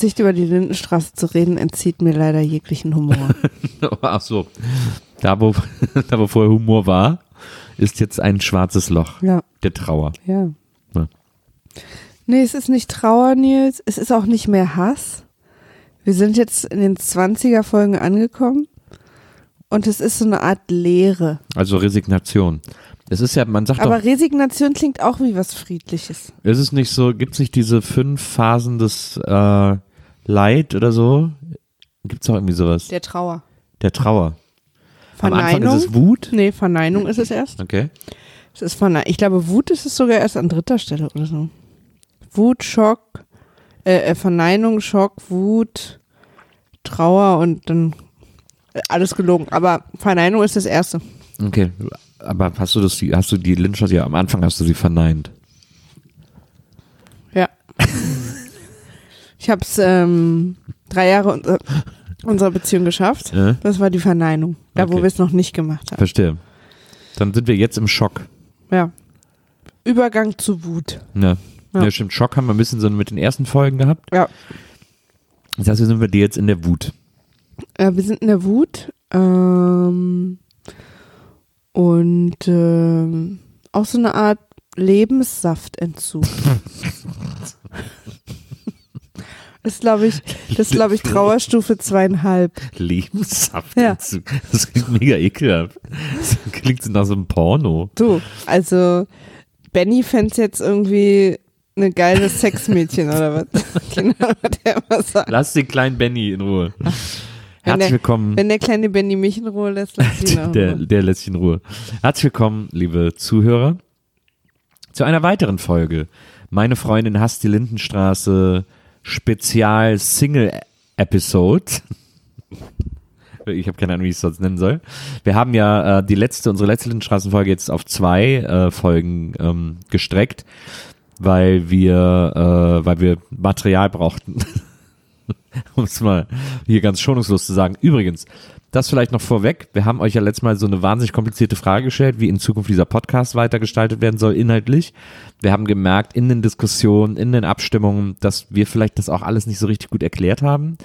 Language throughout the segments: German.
Die Aussicht, über die Lindenstraße zu reden, entzieht mir leider jeglichen Humor. Ach so. Da wo, da, wo vorher Humor war, ist jetzt ein schwarzes Loch. ja, Der Trauer. ja. Ja. Nee, es ist nicht Trauer, Nils. Es ist auch nicht mehr Hass. Wir sind jetzt in den 20er Folgen angekommen. Und es ist so eine Art Leere. Also Resignation. Es ist ja, man sagt Aber doch, Resignation klingt auch wie was Friedliches. ist es nicht so, gibt es nicht diese fünf Phasen des äh, Leid oder so? Gibt es auch irgendwie sowas? Der, Der Trauer. Trauer. Am Anfang Verneinung? ist es Wut. Nee, Verneinung ist es erst. Okay. Es ist Verne ich glaube, Wut ist es sogar erst an dritter Stelle oder so. Wut, Schock, äh, äh, Verneinung, Schock, Wut, Trauer und dann äh, alles gelogen. Aber Verneinung ist das erste. Okay. Aber hast du das, die- hast du die Lynchers ja am Anfang hast du sie verneint? Ja. Ich habe es ähm, drei Jahre unser, unserer Beziehung geschafft. Ja? Das war die Verneinung. Da, wo Okay. wir es noch nicht gemacht haben. Verstehe. Dann sind wir jetzt im Schock. Ja. Übergang zu Wut. Ja. Ja. Ja. stimmt. Schock haben wir ein bisschen so mit den ersten Folgen gehabt. Ja. Das heißt, wir sind wir dir jetzt in der Wut. Äh, wir sind in der Wut. Ähm, und ähm, auch so eine Art Lebenssaftentzug. das ist, glaube ich, das glaube ich, Trauerstufe zweieinhalb. Lebenssaft. Ja. Das klingt mega ekelhaft. Das klingt nach so einem Porno. Du, also Benny fände jetzt irgendwie eine geile Sexmädchen oder was? genau, was der immer sagt. Lass den kleinen Benny in Ruhe. Wenn Herzlich der- willkommen. Wenn der kleine Benny mich in Ruhe lässt, lass ihn auch. Der, der lässt sich in Ruhe. Herzlich willkommen, liebe Zuhörer, zu einer weiteren Folge. Meine Freundin hasst die Lindenstraße Spezial Single Episode. Ich habe keine Ahnung, wie ich es sonst nennen soll. Wir haben ja äh, die letzte, unsere letzte Lindenstraßenfolge jetzt auf zwei äh, Folgen ähm, gestreckt, weil wir, äh, weil wir Material brauchten. um es mal hier ganz schonungslos zu sagen. Übrigens, das vielleicht noch vorweg. Wir haben euch ja letztes Mal so eine wahnsinnig komplizierte Frage gestellt, wie in Zukunft dieser Podcast weitergestaltet werden soll, inhaltlich. Wir haben gemerkt in den Diskussionen, in den Abstimmungen, dass wir vielleicht das auch alles nicht so richtig gut erklärt haben.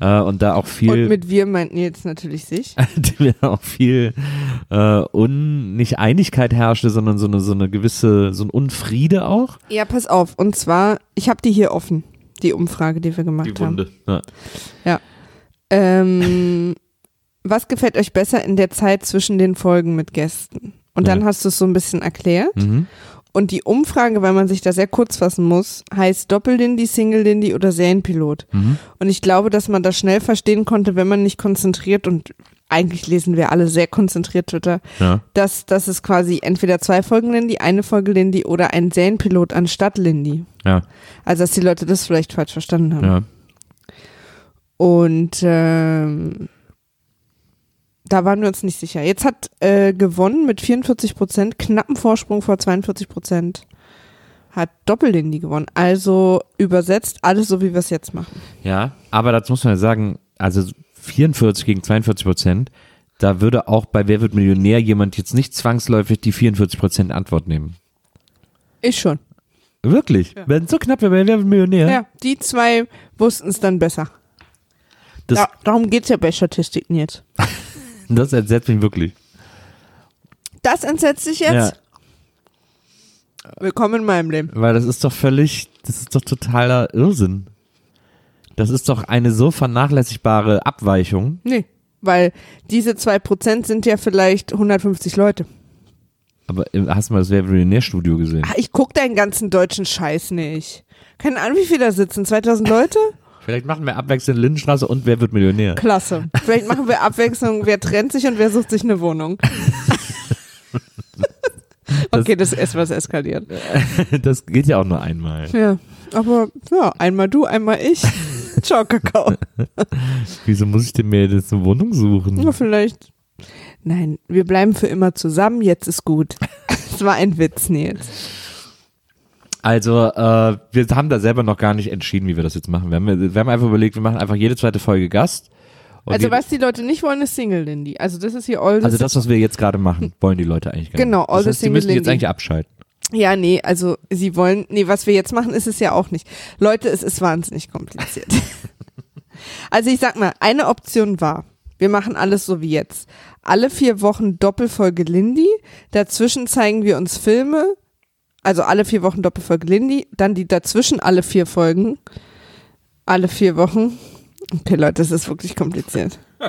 Äh, und da auch viel Und mit wir meinten jetzt natürlich sich. die auch viel äh, un nicht Einigkeit herrschte, sondern so eine so eine gewisse so ein Unfriede auch. Ja, pass auf. Und zwar, ich habe die hier offen, die Umfrage, die wir gemacht haben. Ja. Ähm, was gefällt euch besser in der Zeit zwischen den Folgen mit Gästen? Und dann Ja. hast du es so ein bisschen erklärt. Mhm. Und die Umfrage, weil man sich da sehr kurz fassen muss, heißt Doppel-Lindy, Single-Lindy oder Serienpilot. Mhm. Und ich glaube, dass man das schnell verstehen konnte, wenn man nicht konzentriert und eigentlich lesen wir alle sehr konzentriert Twitter, Ja. dass, dass es quasi entweder zwei Folgen Lindy, eine Folge Lindy oder ein Serienpilot anstatt Lindy. Ja. Also, dass die Leute das vielleicht falsch verstanden haben. Ja. Und ähm, da waren wir uns nicht sicher. Jetzt hat äh, gewonnen mit 44 Prozent, knappen Vorsprung vor 42 Prozent. Hat Doppellindy gewonnen. Also übersetzt alles so, wie wir es jetzt machen. Ja, aber dazu muss man ja sagen, also 44 gegen 42 Prozent, da würde auch bei Wer wird Millionär jemand jetzt nicht zwangsläufig die 44 Prozent Antwort nehmen. Ich schon. Wirklich? Wenn es so knapp wäre bei Wer wird Millionär? Ja, die zwei wussten es dann besser. Das, ja, darum geht's ja bei Statistiken jetzt. das entsetzt mich wirklich. Das entsetzt sich jetzt? Ja. Willkommen in meinem Leben. Weil das ist doch völlig, das ist doch totaler Irrsinn. Das ist doch eine so vernachlässigbare Abweichung. Nee, weil diese zwei Prozent sind ja vielleicht 150 Leute. Aber äh, hast du mal das Wer wird Millionär-Studio gesehen? Ach, ich guck deinen ganzen deutschen Scheiß nicht. Keine Ahnung, wie viele da sitzen. 2000 Leute? Vielleicht machen wir abwechselnd Lindenstraße und Wer wird Millionär? Klasse. Vielleicht machen wir Abwechslung, wer trennt sich und wer sucht sich eine Wohnung. okay, das ist etwas eskaliert. Das geht ja auch nur einmal. Ja, aber ja, einmal du, einmal ich. Ciao, Kakao. Wieso muss ich denn mir jetzt eine Wohnung suchen? Ja, vielleicht. Nein, wir bleiben für immer zusammen, jetzt ist gut. Es war ein Witz, Nils. Also, äh, wir haben da selber noch gar nicht entschieden, wie wir das jetzt machen. Wir haben, wir haben einfach überlegt, wir machen einfach jede zweite Folge Gast. Und Also was die Leute nicht wollen, ist Single Lindy. Also das ist hier all the also das, was wir jetzt gerade machen, wollen die Leute eigentlich gar nicht. Genau, all das the heißt, die single müssen jetzt eigentlich abschalten. Ja, nee, also sie wollen, nee, was wir jetzt machen, ist es ja auch nicht. Leute, es ist wahnsinnig kompliziert. also ich sag mal, eine Option war, wir machen alles so wie jetzt. Alle vier Wochen Doppelfolge Lindy, dazwischen zeigen wir uns Filme, also alle vier Wochen Doppelfolge Lindy, dann die dazwischen alle vier Folgen, alle vier Wochen. Okay, Leute, das ist wirklich kompliziert.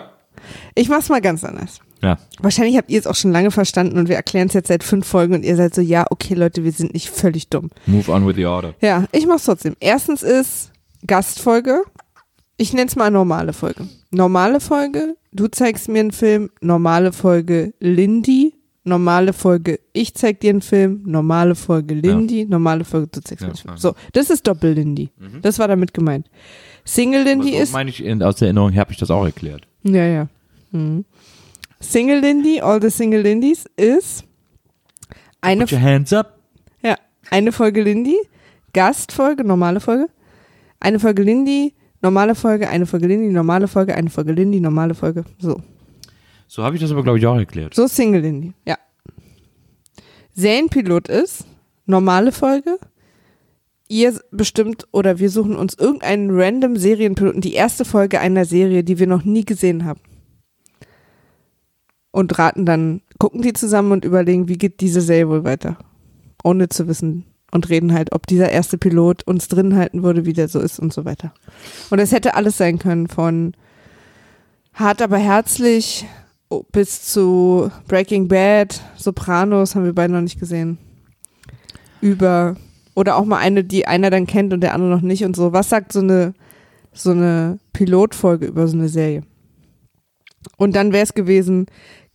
Ich mach's mal ganz anders. Ja. Wahrscheinlich habt ihr es auch schon lange verstanden und wir erklären es jetzt seit fünf Folgen und ihr seid so, ja, okay, Leute, wir sind nicht völlig dumm. Move on with the order. Ja, ich mach's trotzdem. Erstens ist Gastfolge. Ich nenn's mal normale Folge. Normale Folge, du zeigst mir einen Film. Normale Folge Lindy. Normale Folge, ich zeig dir einen Film. Normale Folge Lindy. Normale Folge, du zeigst mir Ja, einen Film. So, das ist Doppel-Lindy. Das war damit gemeint. Single Lindy Aber so ist. meine ich, in, aus der Erinnerung habe ich das auch erklärt. Ja, ja. Mhm. Single Lindy, all the Single Lindies ist eine, Put your hands up. ja, eine Folge Lindy, Gastfolge, normale Folge, eine Folge Lindy, normale Folge, eine Folge Lindy, normale Folge, eine Folge Lindy, normale Folge. So. So habe ich das aber, glaube ich, auch erklärt. So Single Lindy, ja. Serienpilot ist normale Folge. Ihr bestimmt oder wir suchen uns irgendeinen random Serienpiloten, die erste Folge einer Serie, die wir noch nie gesehen haben. Und raten dann, gucken die zusammen und überlegen, wie geht diese Serie wohl weiter. Ohne zu wissen. Und reden halt, ob dieser erste Pilot uns drin halten würde, wie der so ist und so weiter. Und es hätte alles sein können, von hart aber herzlich bis zu Breaking Bad, Sopranos haben wir beide noch nicht gesehen. Über oder auch mal eine, die einer dann kennt und der andere noch nicht und so. Was sagt so eine so eine Pilotfolge über so eine Serie? Und dann wäre es gewesen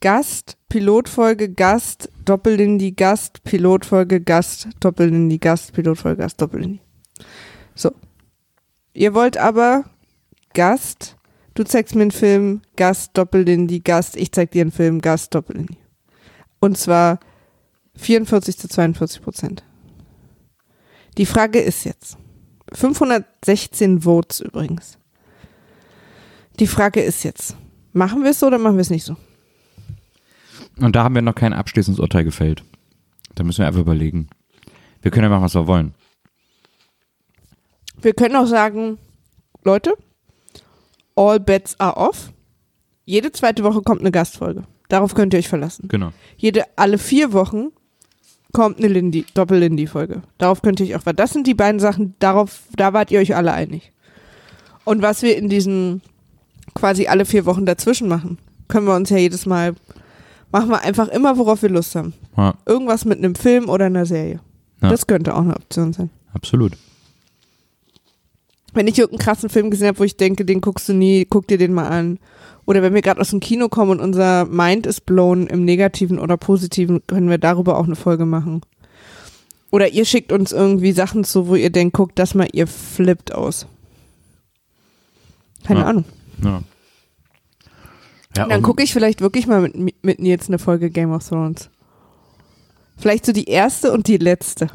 Gast, Pilotfolge, Gast, Doppellindy, Gast, Pilotfolge, Gast, Doppellindy, Gast, Pilotfolge, Gast, Doppellindy. So. Ihr wollt aber Gast, du zeigst mir einen Film, Gast, Doppellindy, Gast, ich zeig dir einen Film, Gast, Doppellindy. Und zwar 44 zu 42 Prozent. Die Frage ist jetzt, 516 Votes übrigens. Die Frage ist jetzt, machen wir es so oder machen wir es nicht so? Und da haben wir noch kein abschließendes Urteil gefällt. Da müssen wir einfach überlegen. Wir können ja machen, was wir wollen. Wir können auch sagen, Leute, all bets are off. Jede zweite Woche kommt eine Gastfolge. Darauf könnt ihr euch verlassen. Genau. Jede, alle vier Wochen kommt eine Lindy, Doppel-Lindy-Folge. Darauf könnt ihr euch auch, ver- das sind die beiden Sachen, darauf, da wart ihr euch alle einig. Und was wir in diesen quasi alle vier Wochen dazwischen machen, können wir uns ja jedes Mal, machen wir einfach immer, worauf wir Lust haben. Ja, Irgendwas mit einem Film oder einer Serie. Ja. Das könnte auch eine Option sein. absolut. Wenn ich irgendeinen krassen Film gesehen habe, wo ich denke, den guckst du nie, guck dir den mal an. Oder wenn wir gerade aus dem Kino kommen und unser Mind ist blown im Negativen oder Positiven, können wir darüber auch eine Folge machen. Oder ihr schickt uns irgendwie Sachen zu, wo ihr denkt, guckt das mal, ihr flippt aus. Keine Ja. Ahnung. Ja. Ja, dann gucke ich vielleicht wirklich mal mit, mit Nils eine Folge Game of Thrones. Vielleicht so die erste und die letzte.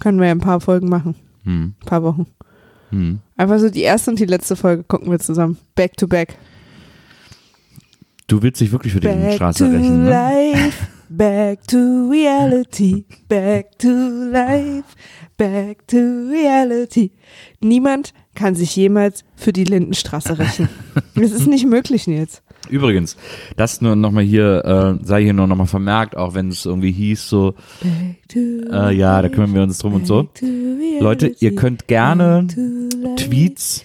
Können wir ja ein paar Folgen machen. Hm, Ein paar Wochen. Hm. Einfach so die erste und die letzte Folge gucken wir zusammen. Back to back. Du willst dich wirklich für die Back Straße to rächen, ne? life, back to reality, back to life, back to reality. Niemand kann sich jemals für die Lindenstraße rächen. Das ist nicht möglich, Nils. Übrigens, das nur nochmal hier, äh, sei hier nur nochmal vermerkt, auch wenn es irgendwie hieß so, äh, ja, da kümmern wir uns drum und so. Leute, ihr könnt gerne Tweets,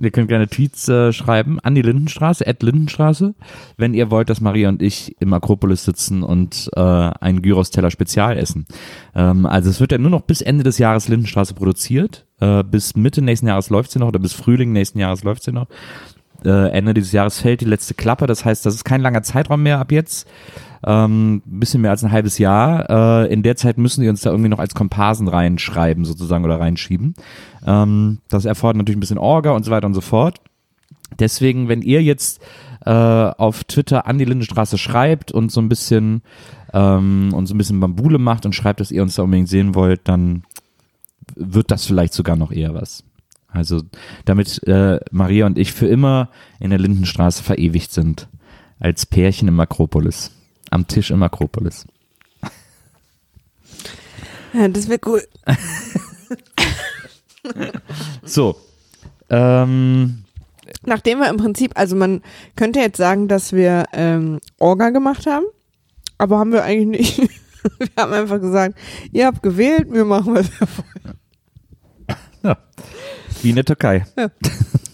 ihr könnt gerne Tweets äh, schreiben an die Lindenstraße, at Lindenstraße, wenn ihr wollt, dass Maria und ich im Akropolis sitzen und äh, einen Gyros-Teller Spezial essen. Ähm, also es wird ja nur noch bis Ende des Jahres Lindenstraße produziert. Äh, bis Mitte nächsten Jahres läuft sie noch oder bis Frühling nächsten Jahres läuft sie noch. Äh, Ende dieses Jahres fällt die letzte Klappe. Das heißt, das ist kein langer Zeitraum mehr ab jetzt. Ähm, bisschen mehr als ein halbes Jahr. Äh, in der Zeit müssen die uns da irgendwie noch als Komparsen reinschreiben, sozusagen, oder reinschieben. Ähm, das erfordert natürlich ein bisschen Orga und so weiter und so fort. Deswegen, wenn ihr jetzt äh, auf Twitter an die Lindenstraße schreibt und so ein bisschen ähm, und so ein bisschen Bambule macht und schreibt, dass ihr uns da unbedingt sehen wollt, dann wird das vielleicht sogar noch eher was. Also damit äh, Maria und ich für immer in der Lindenstraße verewigt sind. Als Pärchen im Akropolis. Am Tisch im Akropolis. Ja, das wäre cool. So. Ähm, Nachdem wir im Prinzip, also man könnte jetzt sagen, dass wir ähm, Orga gemacht haben, aber haben wir eigentlich nicht. wir haben einfach gesagt, ihr habt gewählt, wir machen was wir wollen. ja. Wie in der Türkei.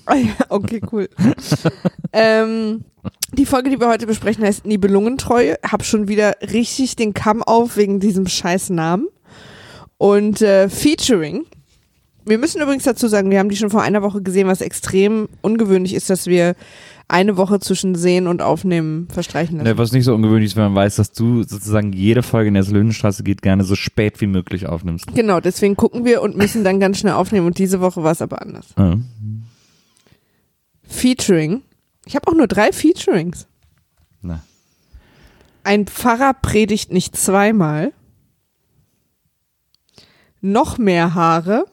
Ah ja, okay, cool. ähm, die Folge, die wir heute besprechen, heißt Nibelungentreue. Hab schon wieder richtig den Kamm auf wegen diesem scheiß Namen. Und äh, Featuring. Wir müssen übrigens dazu sagen, wir haben die schon vor einer Woche gesehen, was extrem ungewöhnlich ist, dass wir eine Woche zwischen Sehen und Aufnehmen verstreichen lassen. Ne, was nicht so ungewöhnlich ist, wenn man weiß, dass du sozusagen jede Folge in der Löwenstraße geht, gerne so spät wie möglich aufnimmst. Genau, deswegen gucken wir und müssen dann ganz schnell aufnehmen. Und diese Woche war es aber anders. Ja. Featuring. Ich habe auch nur drei Featurings. Na. Ein Pfarrer predigt nicht zweimal. Noch mehr Haare.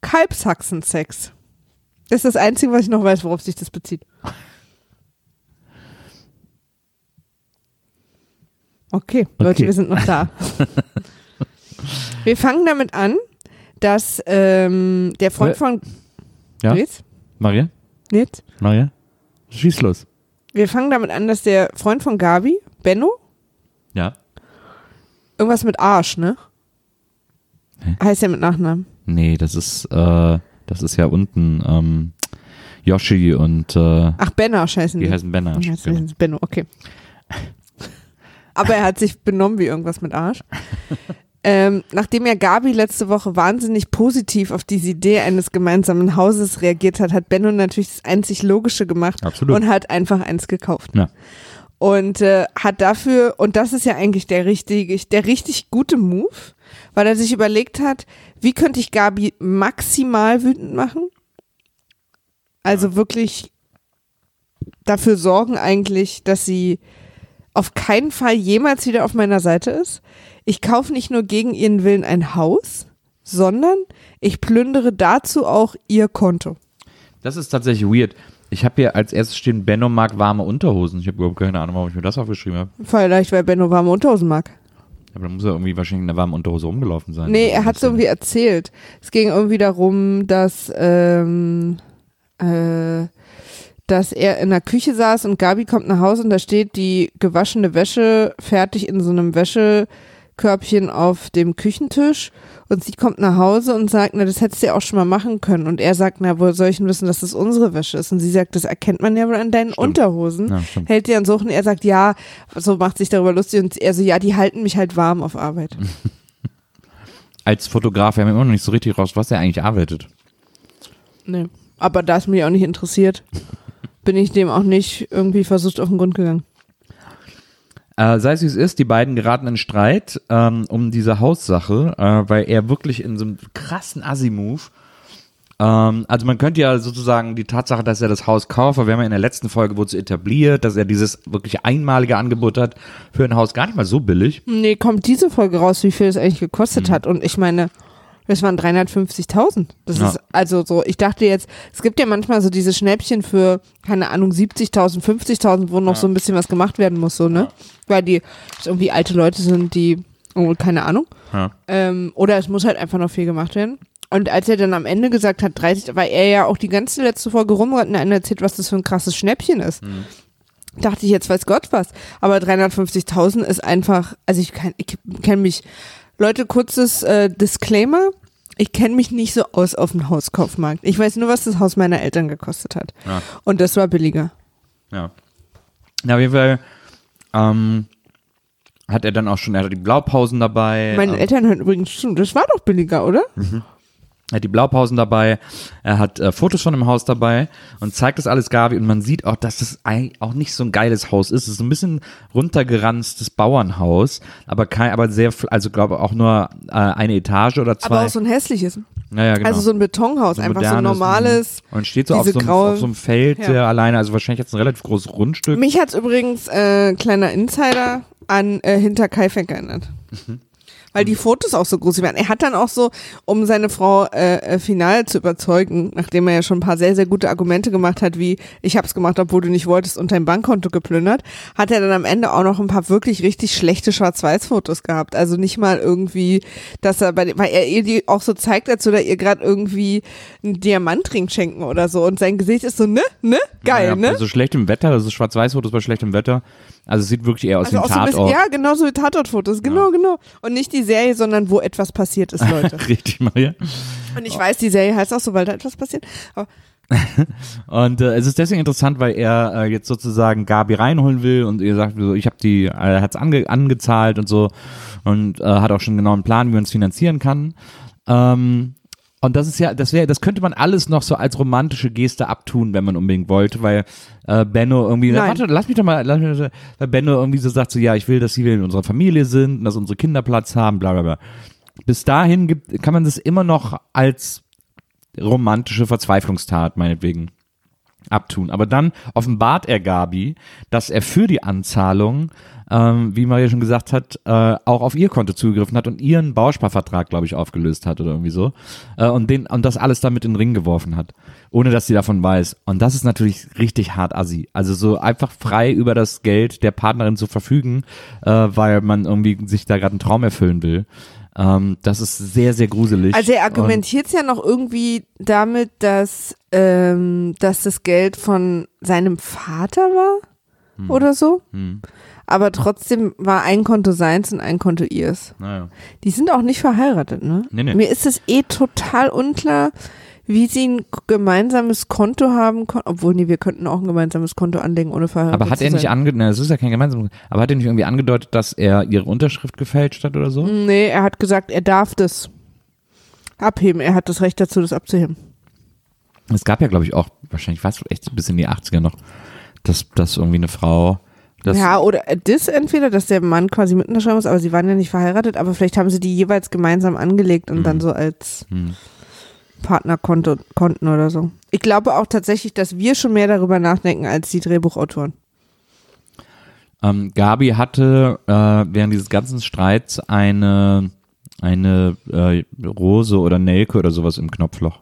Kalbshaxensex. Das ist das Einzige, was ich noch weiß, worauf sich das bezieht. Okay, Leute, Okay. wir sind noch da. wir fangen damit an, dass ähm, der Freund Äh, von Ja? Jetzt? Maria? Jetzt? Maria? Schieß los. Wir fangen damit an, dass der Freund von Gabi, Benno, Ja. irgendwas mit Arsch, ne? Hä? Heißt er mit Nachnamen. Nee, das ist, äh, das ist ja unten, ähm, Yoshi und, äh, Ach, Benarsch heißen die. die heißen Benner. Ja, jetzt heißen sie Benno, okay. Aber er hat sich benommen wie irgendwas mit Arsch. ähm, nachdem ja Gabi letzte Woche wahnsinnig positiv auf diese Idee eines gemeinsamen Hauses reagiert hat, hat Benno natürlich das einzig Logische gemacht Absolut. und hat einfach eins gekauft. Ja. Und äh, hat dafür, und das ist ja eigentlich der richtige, der richtig gute Move, weil er sich überlegt hat, wie könnte ich Gabi maximal wütend machen? Also wirklich dafür sorgen eigentlich, dass sie auf keinen Fall jemals wieder auf meiner Seite ist. Ich kaufe nicht nur gegen ihren Willen ein Haus, sondern ich plündere dazu auch ihr Konto. Das ist tatsächlich weird. Ich habe hier als erstes stehen, Benno mag warme Unterhosen. Ich habe überhaupt keine Ahnung, warum ich mir das aufgeschrieben habe. Vielleicht, weil Benno warme Unterhosen mag. Aber dann muss er irgendwie wahrscheinlich in einer warmen Unterhose rumgelaufen sein. Nee, er hat es irgendwie erzählt. Es ging irgendwie darum, dass, ähm, äh, dass er in der Küche saß und Gabi kommt nach Hause und da steht die gewaschene Wäsche fertig in so einem Wäschekörbchen auf dem Küchentisch und sie kommt nach Hause und sagt, na, das hättest du ja auch schon mal machen können. Und er sagt, na, woher soll ich denn wissen, dass das unsere Wäsche ist? Und sie sagt, das erkennt man ja wohl an deinen Stimmt. Unterhosen. Ja. Hält die an Suchen. Er sagt, ja, so macht sich darüber lustig und er so, ja, die halten mich halt warm auf Arbeit. Als Fotograf, wir haben immer noch nicht so richtig raus, was er eigentlich arbeitet. Nee. Aber da es mich auch nicht interessiert, bin ich dem auch nicht irgendwie versucht auf den Grund gegangen. Äh, sei es wie es ist, die beiden geraten in Streit ähm, um diese Haussache, äh, weil er wirklich in so einem krassen Assi-Move, ähm, also man könnte ja sozusagen die Tatsache, dass er das Haus kauft, weil wir haben ja in der letzten Folge wurde es etabliert, dass er dieses wirklich einmalige Angebot hat für ein Haus gar nicht mal so billig. Nee, kommt diese Folge raus, wie viel es eigentlich gekostet hat. Und ich meine, das waren 350.000. Das Ja. ist also so, ich dachte jetzt, es gibt ja manchmal so diese Schnäppchen für, keine Ahnung, 70.000, 50.000, wo noch so ein bisschen was gemacht werden muss, so, ne? Weil die irgendwie alte Leute sind, die, oh, keine Ahnung. Ja. Ähm, oder es muss halt einfach noch viel gemacht werden. Und als er dann am Ende gesagt hat, 30, weil er ja auch die ganze letzte Folge rumrennt und erzählt, was das für ein krasses Schnäppchen ist. Dachte ich, jetzt weiß Gott was. Aber 350.000 ist einfach, also ich kann, ich kenne mich, Leute, kurzes äh, Disclaimer. Ich kenne mich nicht so aus auf dem Hauskaufmarkt. Ich weiß nur, was das Haus meiner Eltern gekostet hat. Ja. Und das war billiger. Ja. Na, jeden Fall ähm, hat er dann auch schon, er hat die Blaupausen dabei. Meine ähm, Eltern hören übrigens zu. Das war doch billiger, oder? Er hat die Blaupausen dabei, er hat äh, Fotos von dem Haus dabei und zeigt das alles Gabi und man sieht auch, dass das auch nicht so ein geiles Haus ist. Es ist ein bisschen runtergeranztes Bauernhaus, aber kein, aber sehr, also glaube auch nur äh, eine Etage oder zwei. Aber auch so ein hässliches. Naja, genau. Also so ein Betonhaus, So einfach so ein modernes, normales. mh. Und steht so auf so, einem, graue- auf so einem Feld Ja. alleine, also wahrscheinlich jetzt ein relativ großes Grundstück. Mich hat's übrigens, äh, kleiner Insider, an äh, Hinter Kaifek erinnert. Mhm. Weil die Fotos auch so groß waren. Er hat dann auch so, um seine Frau äh, äh, final zu überzeugen, nachdem er ja schon ein paar sehr, sehr gute Argumente gemacht hat, wie ich hab's gemacht, obwohl du nicht wolltest und dein Bankkonto geplündert, hat er dann am Ende auch noch ein paar wirklich richtig schlechte Schwarz-Weiß-Fotos gehabt. Also nicht mal irgendwie, dass er bei, weil er ihr die auch so zeigt, als würde er ihr gerade irgendwie einen Diamantring schenken oder so. Und sein Gesicht ist so, ne, ne, geil, ja, ne? Also schlechtem Wetter, das ist Schwarz-Weiß-Fotos bei schlechtem Wetter. Also es sieht wirklich eher aus Also wie ein so ein bisschen, Tatort. ja, genau so wie Tatortfotos, genau, genau. Und nicht die Serie, sondern wo etwas passiert ist, Leute. Richtig, Maria. Und ich weiß, die Serie heißt auch so, weil da etwas passiert. Aber Und äh, es ist deswegen interessant, weil er äh, jetzt sozusagen Gabi reinholen will und ihr sagt, so, ich habe die, er hat's ange, angezahlt und so und äh, hat auch schon genau einen Plan, wie man es finanzieren kann. Ähm, und das ist ja, das wäre, das könnte man alles noch so als romantische Geste abtun, wenn man unbedingt wollte, weil äh, Benno irgendwie, Nein. warte, lass mich doch mal, lass mich, doch- weil Benno irgendwie so sagt so, ja, ich will, dass sie in unserer Familie sind, und dass unsere Kinder Platz haben, bla bla bla. Bis dahin gibt, kann man das immer noch als romantische Verzweiflungstat, meinetwegen, abtun. Aber dann offenbart er Gabi, dass er für die Anzahlung, ähm, wie Maria schon gesagt hat, äh, auch auf ihr Konto zugegriffen hat und ihren Bausparvertrag, glaube ich, aufgelöst hat oder irgendwie so. Äh, und, den, und das alles damit in den Ring geworfen hat, ohne dass sie davon weiß. Und das ist natürlich richtig hart assi. Also so einfach frei über das Geld der Partnerin zu verfügen, äh, weil man irgendwie sich da gerade einen Traum erfüllen will. Ähm, das ist sehr, sehr gruselig. Also er argumentiert ja noch irgendwie damit, dass, ähm, dass das Geld von seinem Vater war oder so. Hm. Aber trotzdem war ein Konto seins und ein Konto ihrs. Naja. Die sind auch nicht verheiratet, ne? Nee, nee. Mir ist es eh total unklar, wie sie ein gemeinsames Konto haben konnten. Obwohl, nee, wir könnten auch ein gemeinsames Konto anlegen, ohne verheiratet Aber hat er nicht angedeutet, das ist ja kein gemeinsames, aber hat er nicht irgendwie angedeutet, dass er ihre Unterschrift gefälscht hat oder so? Nee, er hat gesagt, er darf das abheben. Er hat das Recht dazu, das abzuheben. Es gab ja, glaube ich, auch, wahrscheinlich war es echt bis in die 80er noch, dass, dass irgendwie eine Frau, das, ja, oder das entweder, dass der Mann quasi mit unterschreiben muss, aber sie waren ja nicht verheiratet, aber vielleicht haben sie die jeweils gemeinsam angelegt und dann so als Hm. Partnerkonto Konten oder so. Ich glaube auch tatsächlich, dass wir schon mehr darüber nachdenken als die Drehbuchautoren. ähm, Gabi hatte äh, während dieses ganzen Streits eine, eine äh, Rose oder Nelke oder sowas im Knopfloch.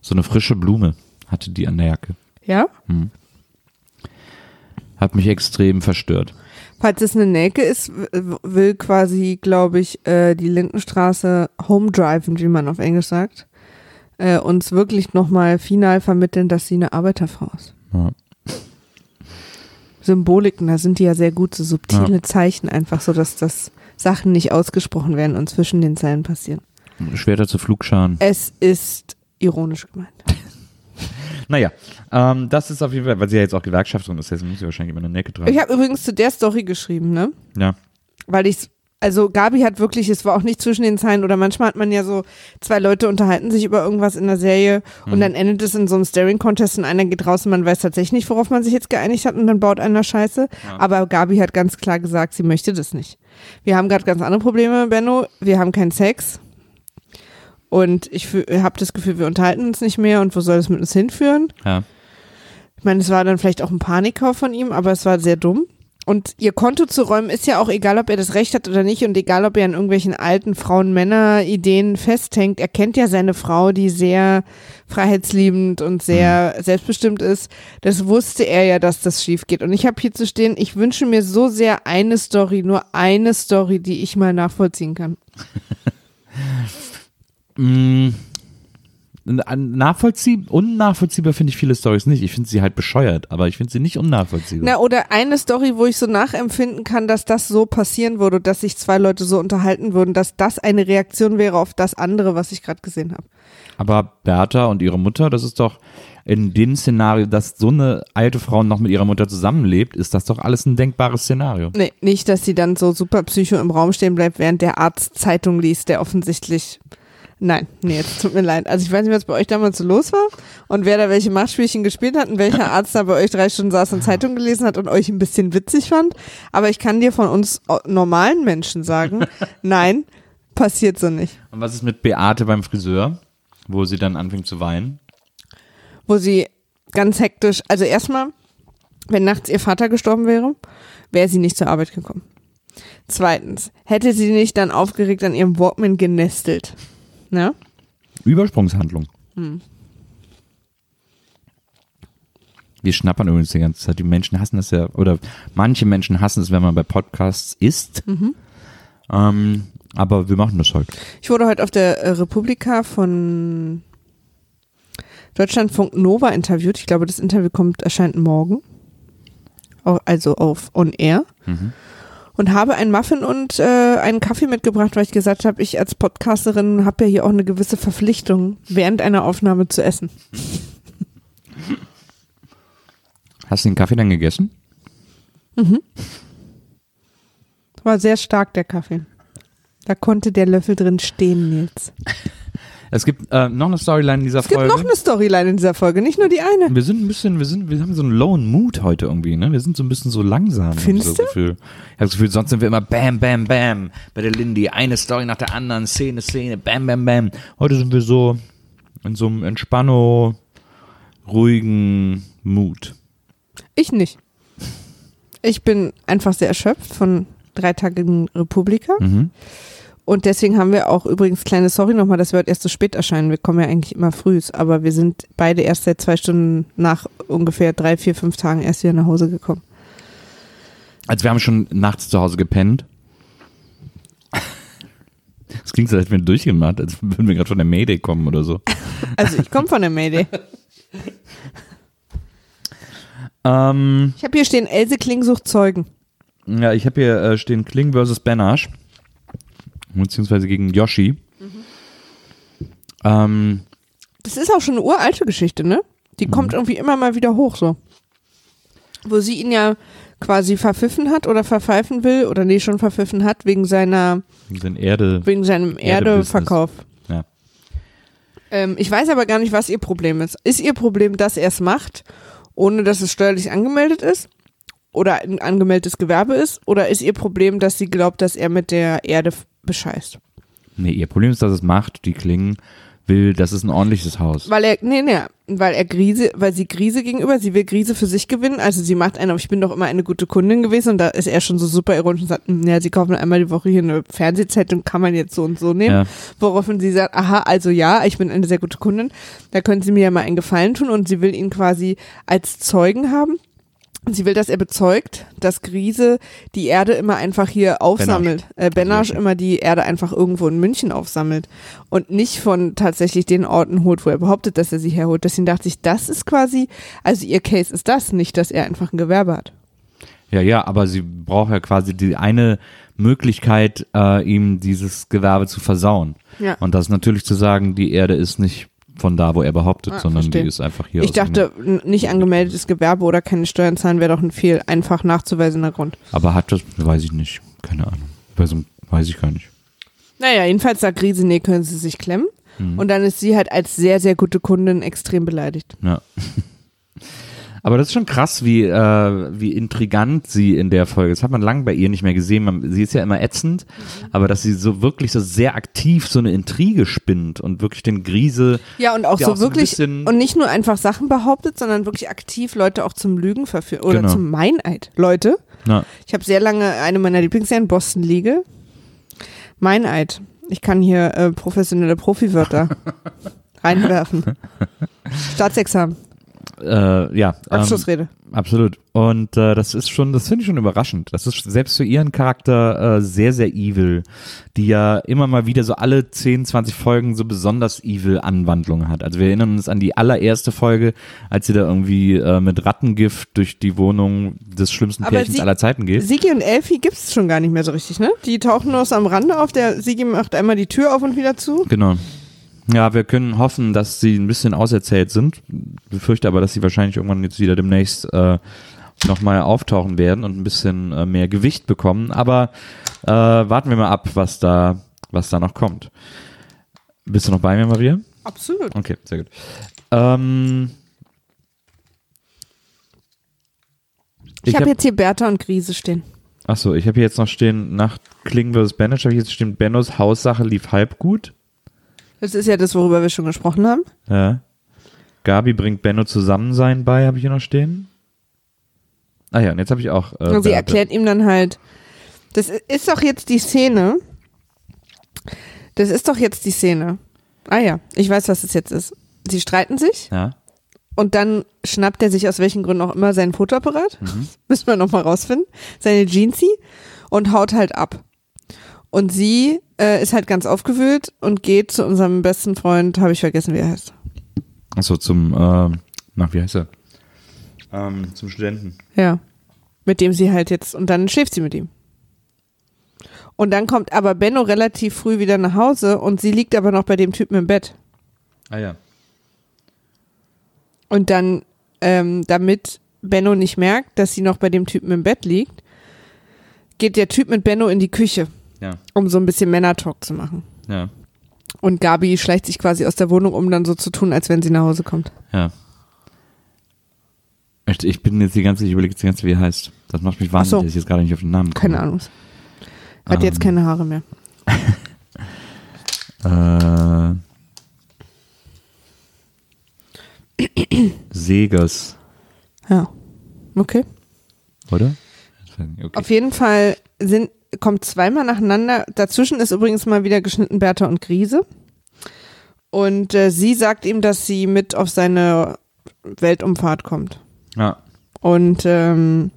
So eine frische Blume hatte die an der Jacke. Ja? Hat mich extrem verstört. Falls es eine Nelke ist, will quasi, glaube ich, äh, die Lindenstraße home driven, wie man auf Englisch sagt, äh, uns wirklich nochmal final vermitteln, dass sie eine Arbeiterfrau ist. Ja. Symboliken, da sind die ja sehr gut, so subtile Zeichen einfach, so dass das Sachen nicht ausgesprochen werden und zwischen den Zeilen passieren. Schwerter zu Flugscharen. Es ist ironisch gemeint. Naja, ähm, das ist auf jeden Fall, weil sie ja jetzt auch Gewerkschafterin ist, deswegen muss sie wahrscheinlich immer eine Necke tragen. Ich habe übrigens zu der Story geschrieben, ne? ja. weil ich also Gabi hat wirklich, es war auch nicht zwischen den Zeilen oder manchmal hat man ja so, zwei Leute unterhalten sich über irgendwas in der Serie und dann endet es in so einem Staring-Contest und einer geht raus und man weiß tatsächlich nicht, worauf man sich jetzt geeinigt hat und dann baut einer Scheiße. Aber Gabi hat ganz klar gesagt, sie möchte das nicht. Wir haben gerade ganz andere Probleme, Benno. Wir haben keinen Sex. Und ich habe das Gefühl, wir unterhalten uns nicht mehr und wo soll das mit uns hinführen? ja. Ich meine, es war dann vielleicht auch ein Panikkauf von ihm, aber es war sehr dumm. Und ihr Konto zu räumen ist ja auch egal, ob er das Recht hat oder nicht und egal, ob er an irgendwelchen alten Frauen-Männer-Ideen festhängt. Er kennt ja seine Frau, die sehr freiheitsliebend und sehr selbstbestimmt ist. Das wusste er ja, dass das schief geht. Und ich habe hier zu stehen, ich wünsche mir so sehr eine Story, nur eine Story, die ich mal nachvollziehen kann. Mm, nachvollziehbar, unnachvollziehbar finde ich viele Stories nicht. Ich finde sie halt bescheuert, aber ich finde sie nicht unnachvollziehbar. Na, oder eine Story, wo ich so nachempfinden kann, dass das so passieren würde, dass sich zwei Leute so unterhalten würden, dass das eine Reaktion wäre auf das andere, was ich gerade gesehen habe. Aber Bertha und ihre Mutter, das ist doch in dem Szenario, dass so eine alte Frau noch mit ihrer Mutter zusammenlebt, ist das doch alles ein denkbares Szenario. Nee, nicht, dass sie dann so super psycho im Raum stehen bleibt, während der Arzt Zeitung liest, der offensichtlich. Nein, nee, jetzt tut mir leid. Also ich weiß nicht, was bei euch damals so los war und wer da welche Machtspielchen gespielt hat und welcher Arzt da bei euch drei Stunden saß und Zeitung gelesen hat und euch ein bisschen witzig fand. Aber ich kann dir von uns äh, normalen Menschen sagen, nein, passiert so nicht. Und was ist mit Beate beim Friseur, wo sie dann anfängt zu weinen? Wo sie ganz hektisch, also erstmal, wenn nachts ihr Vater gestorben wäre, wäre sie nicht zur Arbeit gekommen. Zweitens, hätte sie nicht dann aufgeregt an ihrem Walkman genestelt. Ne? Übersprungshandlung. Hm. Wir schnappern übrigens die ganze Zeit. Die Menschen hassen das ja, oder manche Menschen hassen es, wenn man bei Podcasts isst. Mhm. Ähm, aber wir machen das heute. Ich wurde heute auf der äh, Republika von Deutschlandfunk Nova interviewt. Ich glaube, das Interview kommt, erscheint morgen. Also auf On Air. Mhm. Und habe einen Muffin und äh, einen Kaffee mitgebracht, weil ich gesagt habe, ich als Podcasterin habe ja hier auch eine gewisse Verpflichtung, während einer Aufnahme zu essen. Hast du den Kaffee dann gegessen? War sehr stark, der Kaffee. Da konnte der Löffel drin stehen, Nils. Es gibt äh, noch eine Storyline in dieser Es gibt Folge. noch eine Storyline in dieser Folge, nicht nur die eine. wir sind ein bisschen, wir sind, wir haben so einen lowen Mood heute irgendwie, ne? Wir sind so ein bisschen so langsam. Findest so du? Gefühl. Ich habe das Gefühl, sonst sind wir immer bam, bam, bam. Bei der Lindy eine Story nach der anderen, Szene, Szene, bam, bam, bam. Heute sind wir so in so einem Entspanno, ruhigen Mood. Ich nicht. Ich bin einfach sehr erschöpft von drei Tagen Republika. Mhm. Und deswegen haben wir auch übrigens, kleine Sorry nochmal, dass wir heute erst so spät erscheinen. Wir kommen ja eigentlich immer früh, aber wir sind beide erst seit zwei Stunden nach ungefähr drei, vier, fünf Tagen erst wieder nach Hause gekommen. Also wir haben schon nachts zu Hause gepennt. Das klingt so, als hätten wir durchgemacht, als würden wir gerade von der Mayday kommen oder so. Also ich komme von der Mayday. Ähm, Ich habe hier stehen, Else Kling sucht Zeugen. ja, ich habe hier äh, stehen Kling versus Benasch. Beziehungsweise gegen Yoshi. Ähm, Das ist auch schon eine uralte Geschichte, ne? Die kommt irgendwie immer mal wieder hoch so. Wo sie ihn ja quasi verpfiffen hat oder verpfeifen will oder nee, schon verpfiffen hat wegen seiner gegen sein Erde. wegen seinem. Erdeverkauf. Ja. Ähm, ich weiß aber gar nicht, was ihr Problem ist. Ist ihr Problem, dass er es macht, ohne dass es steuerlich angemeldet ist? Oder ein angemeldetes Gewerbe ist? Oder ist ihr Problem, dass sie glaubt, dass er mit der Erde bescheißt? Nee, ihr Problem ist, dass es macht. Die Klingen will, das ist ein ordentliches Haus. Weil er, nee, nee, weil er Grise, weil sie Grise gegenüber, sie will Grise für sich gewinnen. Also sie macht einen, aber ich bin doch immer eine gute Kundin gewesen und da ist er schon so super ironisch und sagt, "Hm, ja, sie kaufen einmal die Woche hier eine Fernsehzeitung, kann man jetzt so und so nehmen. Ja. Woraufhin sie sagt, aha, also ja, ich bin eine sehr gute Kundin, da können Sie mir ja mal einen Gefallen tun und sie will ihn quasi als Zeugen haben. Und Sie will, dass er bezeugt, dass Grise die Erde immer einfach hier aufsammelt. Äh, Benasch immer die Erde einfach irgendwo in München aufsammelt und nicht von tatsächlich den Orten holt, wo er behauptet, dass er sie herholt. Deswegen dachte ich, das ist quasi, also ihr Case ist das, nicht, dass er einfach ein Gewerbe hat. Ja, ja, aber sie braucht ja quasi die eine Möglichkeit, äh, ihm dieses Gewerbe zu versauen. Ja. Und das ist natürlich zu sagen, die Erde ist nicht von da, wo er behauptet, Ah, sondern verstehe. die ist einfach hier Ich dachte, nicht angemeldetes Gewerbe oder keine Steuern zahlen wäre doch ein viel einfach nachzuweisender Grund. Aber hat das, weiß ich nicht, keine Ahnung. Bei so, einem- weiß ich gar nicht. Naja, jedenfalls sagt Grise, nee, können Sie sich klemmen. Mhm. Und dann ist sie halt als sehr, sehr gute Kundin extrem beleidigt. Ja. Aber das ist schon krass, wie, äh, wie intrigant sie in der Folge ist. Das hat man lange bei ihr nicht mehr gesehen. Man, sie ist ja immer ätzend, aber dass sie so wirklich so sehr aktiv so eine Intrige spinnt und wirklich den Grise. Ja, und auch so auch so wirklich, bisschen- und nicht nur einfach Sachen behauptet, sondern wirklich aktiv Leute auch zum Lügen verführt oder Genau. zum Meineid. Leute, Na, ich habe sehr lange eine meiner Lieblingsserien, Boston Legal. Meineid. Ich kann hier äh, professionelle Profiwörter reinwerfen. Staatsexamen, äh, ja. ähm, Abschlussrede. Absolut. Und äh, das ist schon, das finde ich schon überraschend. Das ist selbst für ihren Charakter äh, sehr, sehr evil, die ja immer mal wieder so alle 10, 20 Folgen so besonders evil Anwandlungen hat. Also wir erinnern uns an die allererste Folge, als sie da irgendwie äh, mit Rattengift durch die Wohnung des schlimmsten Aber Pärchens sie- aller Zeiten geht. Sigi und Elfi gibt's schon gar nicht mehr so richtig, ne? Die tauchen nur so am Rande auf. Der Sigi macht einmal die Tür auf und wieder zu. Genau. Ja, wir können hoffen, dass sie ein bisschen auserzählt sind. Befürchte aber, dass sie wahrscheinlich irgendwann jetzt wieder demnächst äh, nochmal auftauchen werden und ein bisschen äh, mehr Gewicht bekommen. Aber äh, warten wir mal ab, was da, was da noch kommt. Bist du noch bei mir, Maria? Absolut. Okay, sehr gut. Ähm, Ich, Ich habe hab- jetzt hier Bertha und Grise stehen. Achso, ich habe hier jetzt noch stehen, nach Kling vs. Banish habe ich jetzt stehen, Bennos Haussache lief halb gut. Das ist ja das, worüber wir schon gesprochen haben. Ja. Gabi bringt Benno Zusammensein bei, habe ich hier noch stehen. Ah ja, und jetzt habe ich auch. Äh, Und sie erklärt ihm dann halt, das ist doch jetzt die Szene. Das ist doch jetzt die Szene. Ah ja, ich weiß, was es jetzt ist. Sie streiten sich Ja. und dann schnappt er sich aus welchen Gründen auch immer seinen Fotoapparat. Müssen wir nochmal rausfinden. Seine Jeansie und haut halt ab. Und sie äh, ist halt ganz aufgewühlt und geht zu unserem besten Freund, habe ich vergessen, wie er heißt. Achso, zum, äh, na, wie heißt er? Ähm, zum Studenten. Ja. Mit dem sie halt jetzt, und dann schläft sie mit ihm. Und dann kommt aber Benno relativ früh wieder nach Hause und sie liegt aber noch bei dem Typen im Bett. Ah ja. Und dann, ähm, damit Benno nicht merkt, dass sie noch bei dem Typen im Bett liegt, geht der Typ mit Benno in die Küche, Ja, um so ein bisschen Männertalk zu machen. ja, Und Gabi schleicht sich quasi aus der Wohnung, um dann so zu tun, als wenn sie nach Hause kommt. ja. Ich bin jetzt die ganze, ich überlege jetzt die ganze, wie er heißt. Das macht mich wahnsinnig, so. dass ich jetzt gerade nicht auf den Namen komme. Keine Ahnung. Hat jetzt Ähm. keine Haare mehr. Äh, Segers, Ja. Okay. oder? Okay. Auf jeden Fall sind, kommt zweimal nacheinander. Dazwischen ist übrigens mal wieder geschnitten Bertha und Grise. Und äh, sie sagt ihm, dass sie mit auf seine Weltumfahrt kommt. Ja, Und ähm,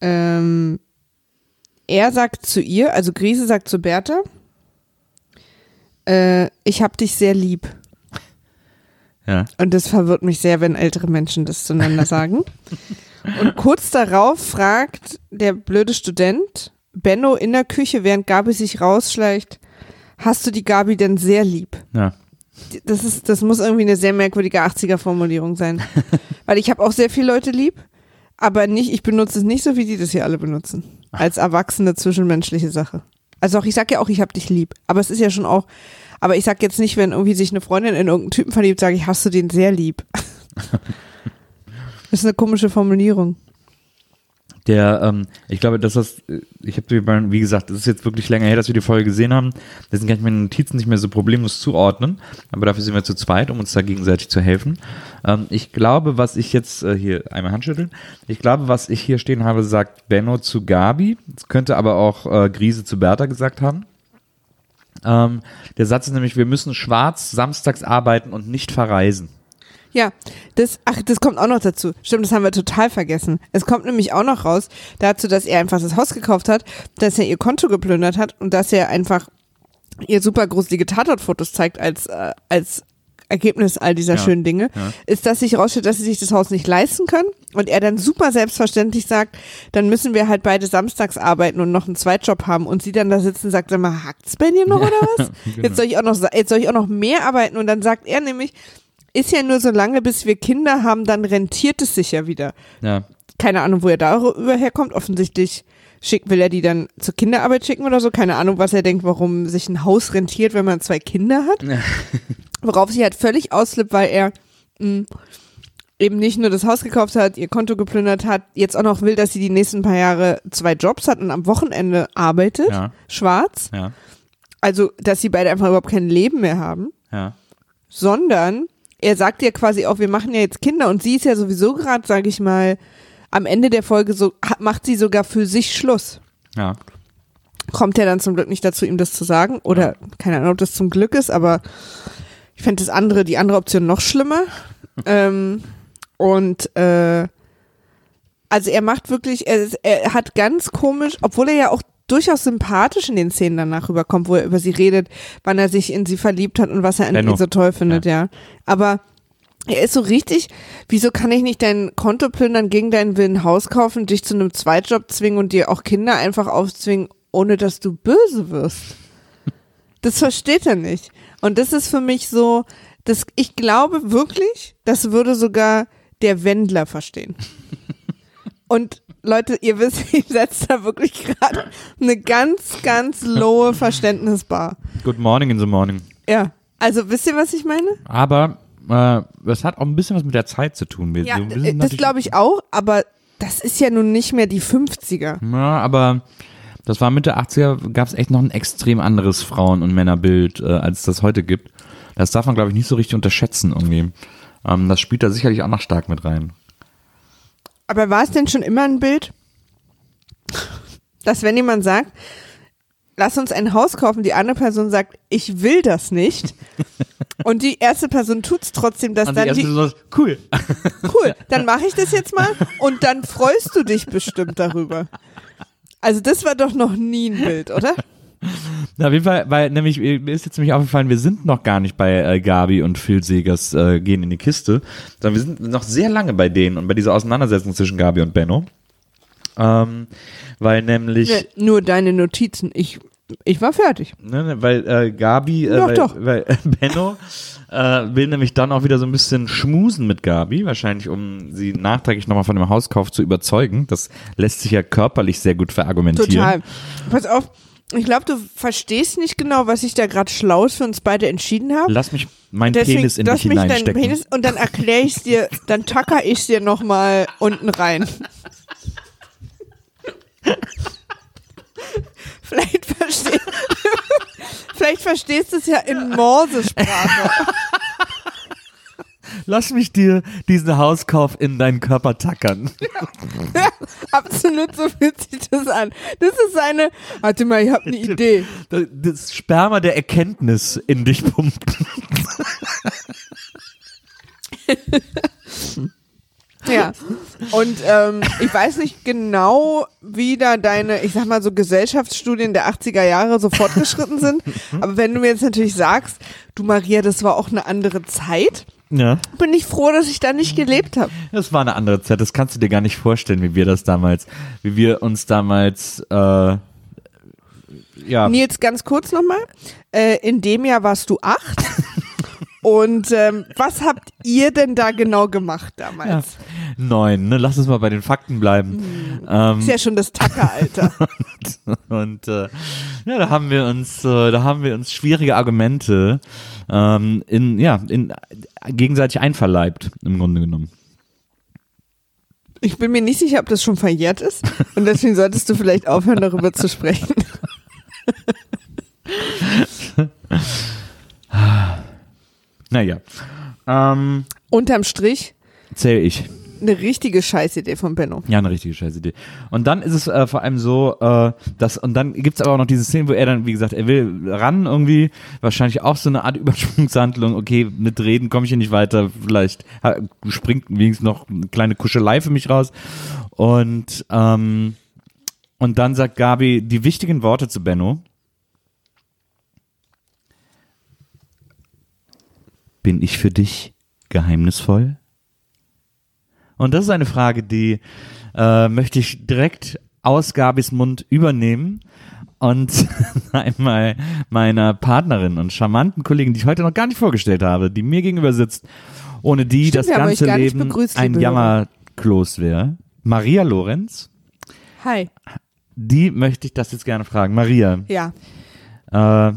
ähm, er sagt zu ihr, also Grise sagt zu Bertha, äh, ich hab dich sehr lieb. ja, Und das verwirrt mich sehr, wenn ältere Menschen das zueinander sagen. Und kurz darauf fragt der blöde Student Benno in der Küche, während Gabi sich rausschleicht, hast du die Gabi denn sehr lieb? ja. Das ist, das muss irgendwie eine sehr merkwürdige 80er-Formulierung sein. Weil ich habe auch sehr viele Leute lieb, aber nicht, ich benutze es nicht so, wie die das hier alle benutzen. Als erwachsene zwischenmenschliche Sache. Also auch, ich sag ja auch, ich hab dich lieb. Aber es ist ja schon auch, aber ich sag jetzt nicht, wenn irgendwie sich eine Freundin in irgendeinen Typen verliebt, sage ich, hast du den sehr lieb. das ist eine komische Formulierung. Der, ähm, ich glaube, dass das, äh, ich habe, wie gesagt, das ist jetzt wirklich länger her, dass wir die Folge gesehen haben. Deswegen kann ich meine Notizen nicht mehr so problemlos zuordnen. Aber dafür sind wir zu zweit, um uns da gegenseitig zu helfen. Ähm, ich glaube, was ich jetzt, äh, hier einmal Handschütteln. Ich glaube, was ich hier stehen habe, sagt Benno zu Gabi. Das könnte aber auch äh, Grise zu Bertha gesagt haben. Ähm, der Satz ist nämlich, wir müssen schwarz samstags arbeiten und nicht verreisen. Ja, das, ach, das kommt auch noch dazu. Stimmt, das haben wir total vergessen. Es kommt nämlich auch noch raus, dazu, dass er einfach das Haus gekauft hat, dass er ihr Konto geplündert hat und dass er einfach ihr super gruselige Tatortfotos zeigt als, äh, als Ergebnis all dieser Ja, schönen Dinge, ja. ist, dass sich rausstellt, dass sie sich das Haus nicht leisten können und er dann super selbstverständlich sagt, dann müssen wir halt beide samstags arbeiten und noch einen Zweitjob haben und sie dann da sitzen und sagt, sag mal, hackt's bei dir noch oder was? Genau. Jetzt soll ich auch noch, jetzt soll ich auch noch mehr arbeiten und dann sagt er nämlich, ist ja nur so lange, bis wir Kinder haben, dann rentiert es sich ja wieder. Ja, Keine Ahnung, wo er darüber herkommt. Offensichtlich schick, will er die dann zur Kinderarbeit schicken oder so. Keine Ahnung, was er denkt, warum sich ein Haus rentiert, wenn man zwei Kinder hat. Worauf sie halt völlig ausflippt, weil er mh, eben nicht nur das Haus gekauft hat, ihr Konto geplündert hat, jetzt auch noch will, dass sie die nächsten paar Jahre zwei Jobs hat und am Wochenende arbeitet, ja, schwarz. ja, Also, dass sie beide einfach überhaupt kein Leben mehr haben ja. sondern er sagt ja quasi auch, wir machen ja jetzt Kinder und sie ist ja sowieso gerade, sage ich mal, am Ende der Folge so macht sie sogar für sich Schluss. Ja, Kommt er dann zum Glück nicht dazu, ihm das zu sagen oder keine Ahnung, ob das zum Glück ist, aber ich fände das andere, die andere Option noch schlimmer. ähm, und äh, also er macht wirklich, er, er hat ganz komisch, obwohl er ja auch durchaus sympathisch in den Szenen danach rüberkommt, wo er über sie redet, wann er sich in sie verliebt hat und was er an Benno. ihr so toll findet, ja. Aber er ist so richtig, wieso kann ich nicht dein Konto plündern, gegen deinen Willen Haus kaufen, dich zu einem Zweitjob zwingen und dir auch Kinder einfach aufzwingen, ohne dass du böse wirst? Das versteht er nicht. Und das ist für mich so, das, ich glaube wirklich, das würde sogar der Wendler verstehen. Und Leute, ihr wisst, ich setze da wirklich gerade eine ganz, ganz lowe Verständnisbar. Good morning in the morning. Ja. Also wisst ihr, was ich meine? Aber äh, das hat auch ein bisschen was mit der Zeit zu tun. Wir, Ja, wir das glaube ich auch, aber das ist ja nun nicht mehr die 50er. Ja, aber das war Mitte 80er, gab es echt noch ein extrem anderes Frauen- und Männerbild, äh, als es das heute gibt. Das darf man, glaube ich, nicht so richtig unterschätzen irgendwie. Ähm, das spielt da sicherlich auch noch stark mit rein. Aber war es denn schon immer ein Bild, dass wenn jemand sagt, lass uns ein Haus kaufen, die andere Person sagt, ich will das nicht. Und die erste Person tut's trotzdem, dass Und die dann erste die, so, cool. cool, dann mache ich das jetzt mal und dann freust du dich bestimmt darüber. Also das war doch noch nie ein Bild, oder? Na, auf jeden Fall, weil nämlich, mir ist jetzt nämlich aufgefallen, wir sind noch gar nicht bei äh, Gabi und Phil Segers äh, gehen in die Kiste, sondern wir sind noch sehr lange bei denen und bei dieser Auseinandersetzung zwischen Gabi und Benno. Ähm, weil nämlich, Ne, nur deine Notizen. Ich, ich war fertig. ne, ne, weil äh, Gabi, äh, Doch, weil, doch. weil äh, Benno äh, will nämlich dann auch wieder so ein bisschen schmusen mit Gabi, wahrscheinlich um sie nachträglich nochmal von dem Hauskauf zu überzeugen. Das lässt sich ja körperlich sehr gut verargumentieren. Total. Pass auf, ich glaube, du verstehst nicht genau, was ich da gerade Schlaues für uns beide entschieden habe. Lass mich meinen Deswegen, Penis in lass dich mich deinen hineinstecken. Penis und dann erkläre ich dir, dann tacker ich dir nochmal unten rein. Vielleicht, versteh Vielleicht verstehst du es ja in Morsesprache. Lass mich dir diesen Hauskauf in deinen Körper tackern. Absolut, so fühlt sich das an. Das ist eine, warte mal, ich habe eine Idee. Das Sperma der Erkenntnis in dich pumpen. Ja. Und ähm, ich weiß nicht genau, wie da deine, ich sag mal so Gesellschaftsstudien der 80er Jahre so fortgeschritten sind. Aber wenn du mir jetzt natürlich sagst, du Maria, das war auch eine andere Zeit, Ja. bin ich froh, dass ich da nicht gelebt habe. Das war eine andere Zeit. Das kannst du dir gar nicht vorstellen, wie wir das damals, wie wir uns damals, äh, ja. Nils, ganz kurz nochmal. Äh, in dem Jahr warst du acht. Und ähm, was habt ihr denn da genau gemacht damals? Neun, ne? Lass uns mal bei den Fakten bleiben. Ähm, Ist ja schon das Tackeralter. und äh, ja, da haben wir uns, äh, da haben wir uns schwierige Argumente ähm, in, ja, in gegenseitig einverleibt, im Grunde genommen. Ich bin mir nicht sicher, ob das schon verjährt ist. Und deswegen solltest du vielleicht aufhören, darüber zu sprechen. Naja. Ähm, Unterm Strich zähle ich. Eine richtige Scheißidee von Benno. Ja, eine richtige scheiß Idee. Und dann ist es äh, vor allem so, äh, dass, und dann gibt's aber auch noch diese Szene, wo er dann, wie gesagt, er will ran irgendwie, wahrscheinlich auch so eine Art Übersprungshandlung, okay, mit Reden komme ich hier nicht weiter, vielleicht springt wenigstens noch eine kleine Kuschelei für mich raus. Und, ähm, und dann sagt Gabi die wichtigen Worte zu Benno. Bin ich für dich geheimnisvoll? Und das ist eine Frage, die äh, möchte ich direkt aus Gabis Mund übernehmen und einmal meiner Partnerin und charmanten Kollegin, die ich heute noch gar nicht vorgestellt habe, die mir gegenüber sitzt, ohne die Stimmt, das ganze Leben ein liebe Jammerkloß wäre. Maria Lorenz, Hi. die möchte ich das jetzt gerne fragen. Maria, Ja. äh,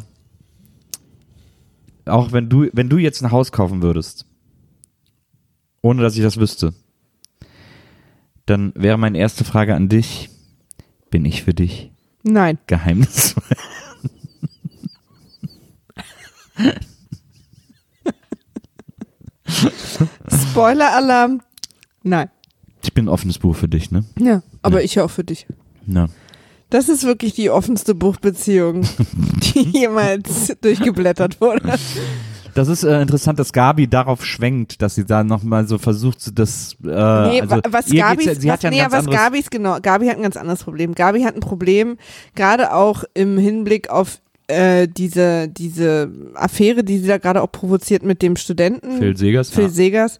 auch wenn du, wenn du jetzt ein Haus kaufen würdest, ohne dass ich das wüsste, dann wäre meine erste Frage an dich, bin ich für dich Nein. geheimnisvoll? Spoiler-Alarm. Nein. Ich bin ein offenes Buch für dich, ne? Ja, aber Ja. ich auch für dich. Ja. Das ist wirklich die offenste Buchbeziehung, die jemals durchgeblättert wurde. Das ist äh, interessant, dass Gabi darauf schwenkt, dass sie da nochmal so versucht, so das, äh, Nee, also, wa- was Gabis, ja, sie was, hat ja ein nee, was Gabis, genau, Gabi hat ein ganz anderes Problem. Gabi hat ein Problem, gerade auch im Hinblick auf äh, diese, diese Affäre, die sie da gerade auch provoziert mit dem Studenten. Phil Segers, Phil ja. Segers,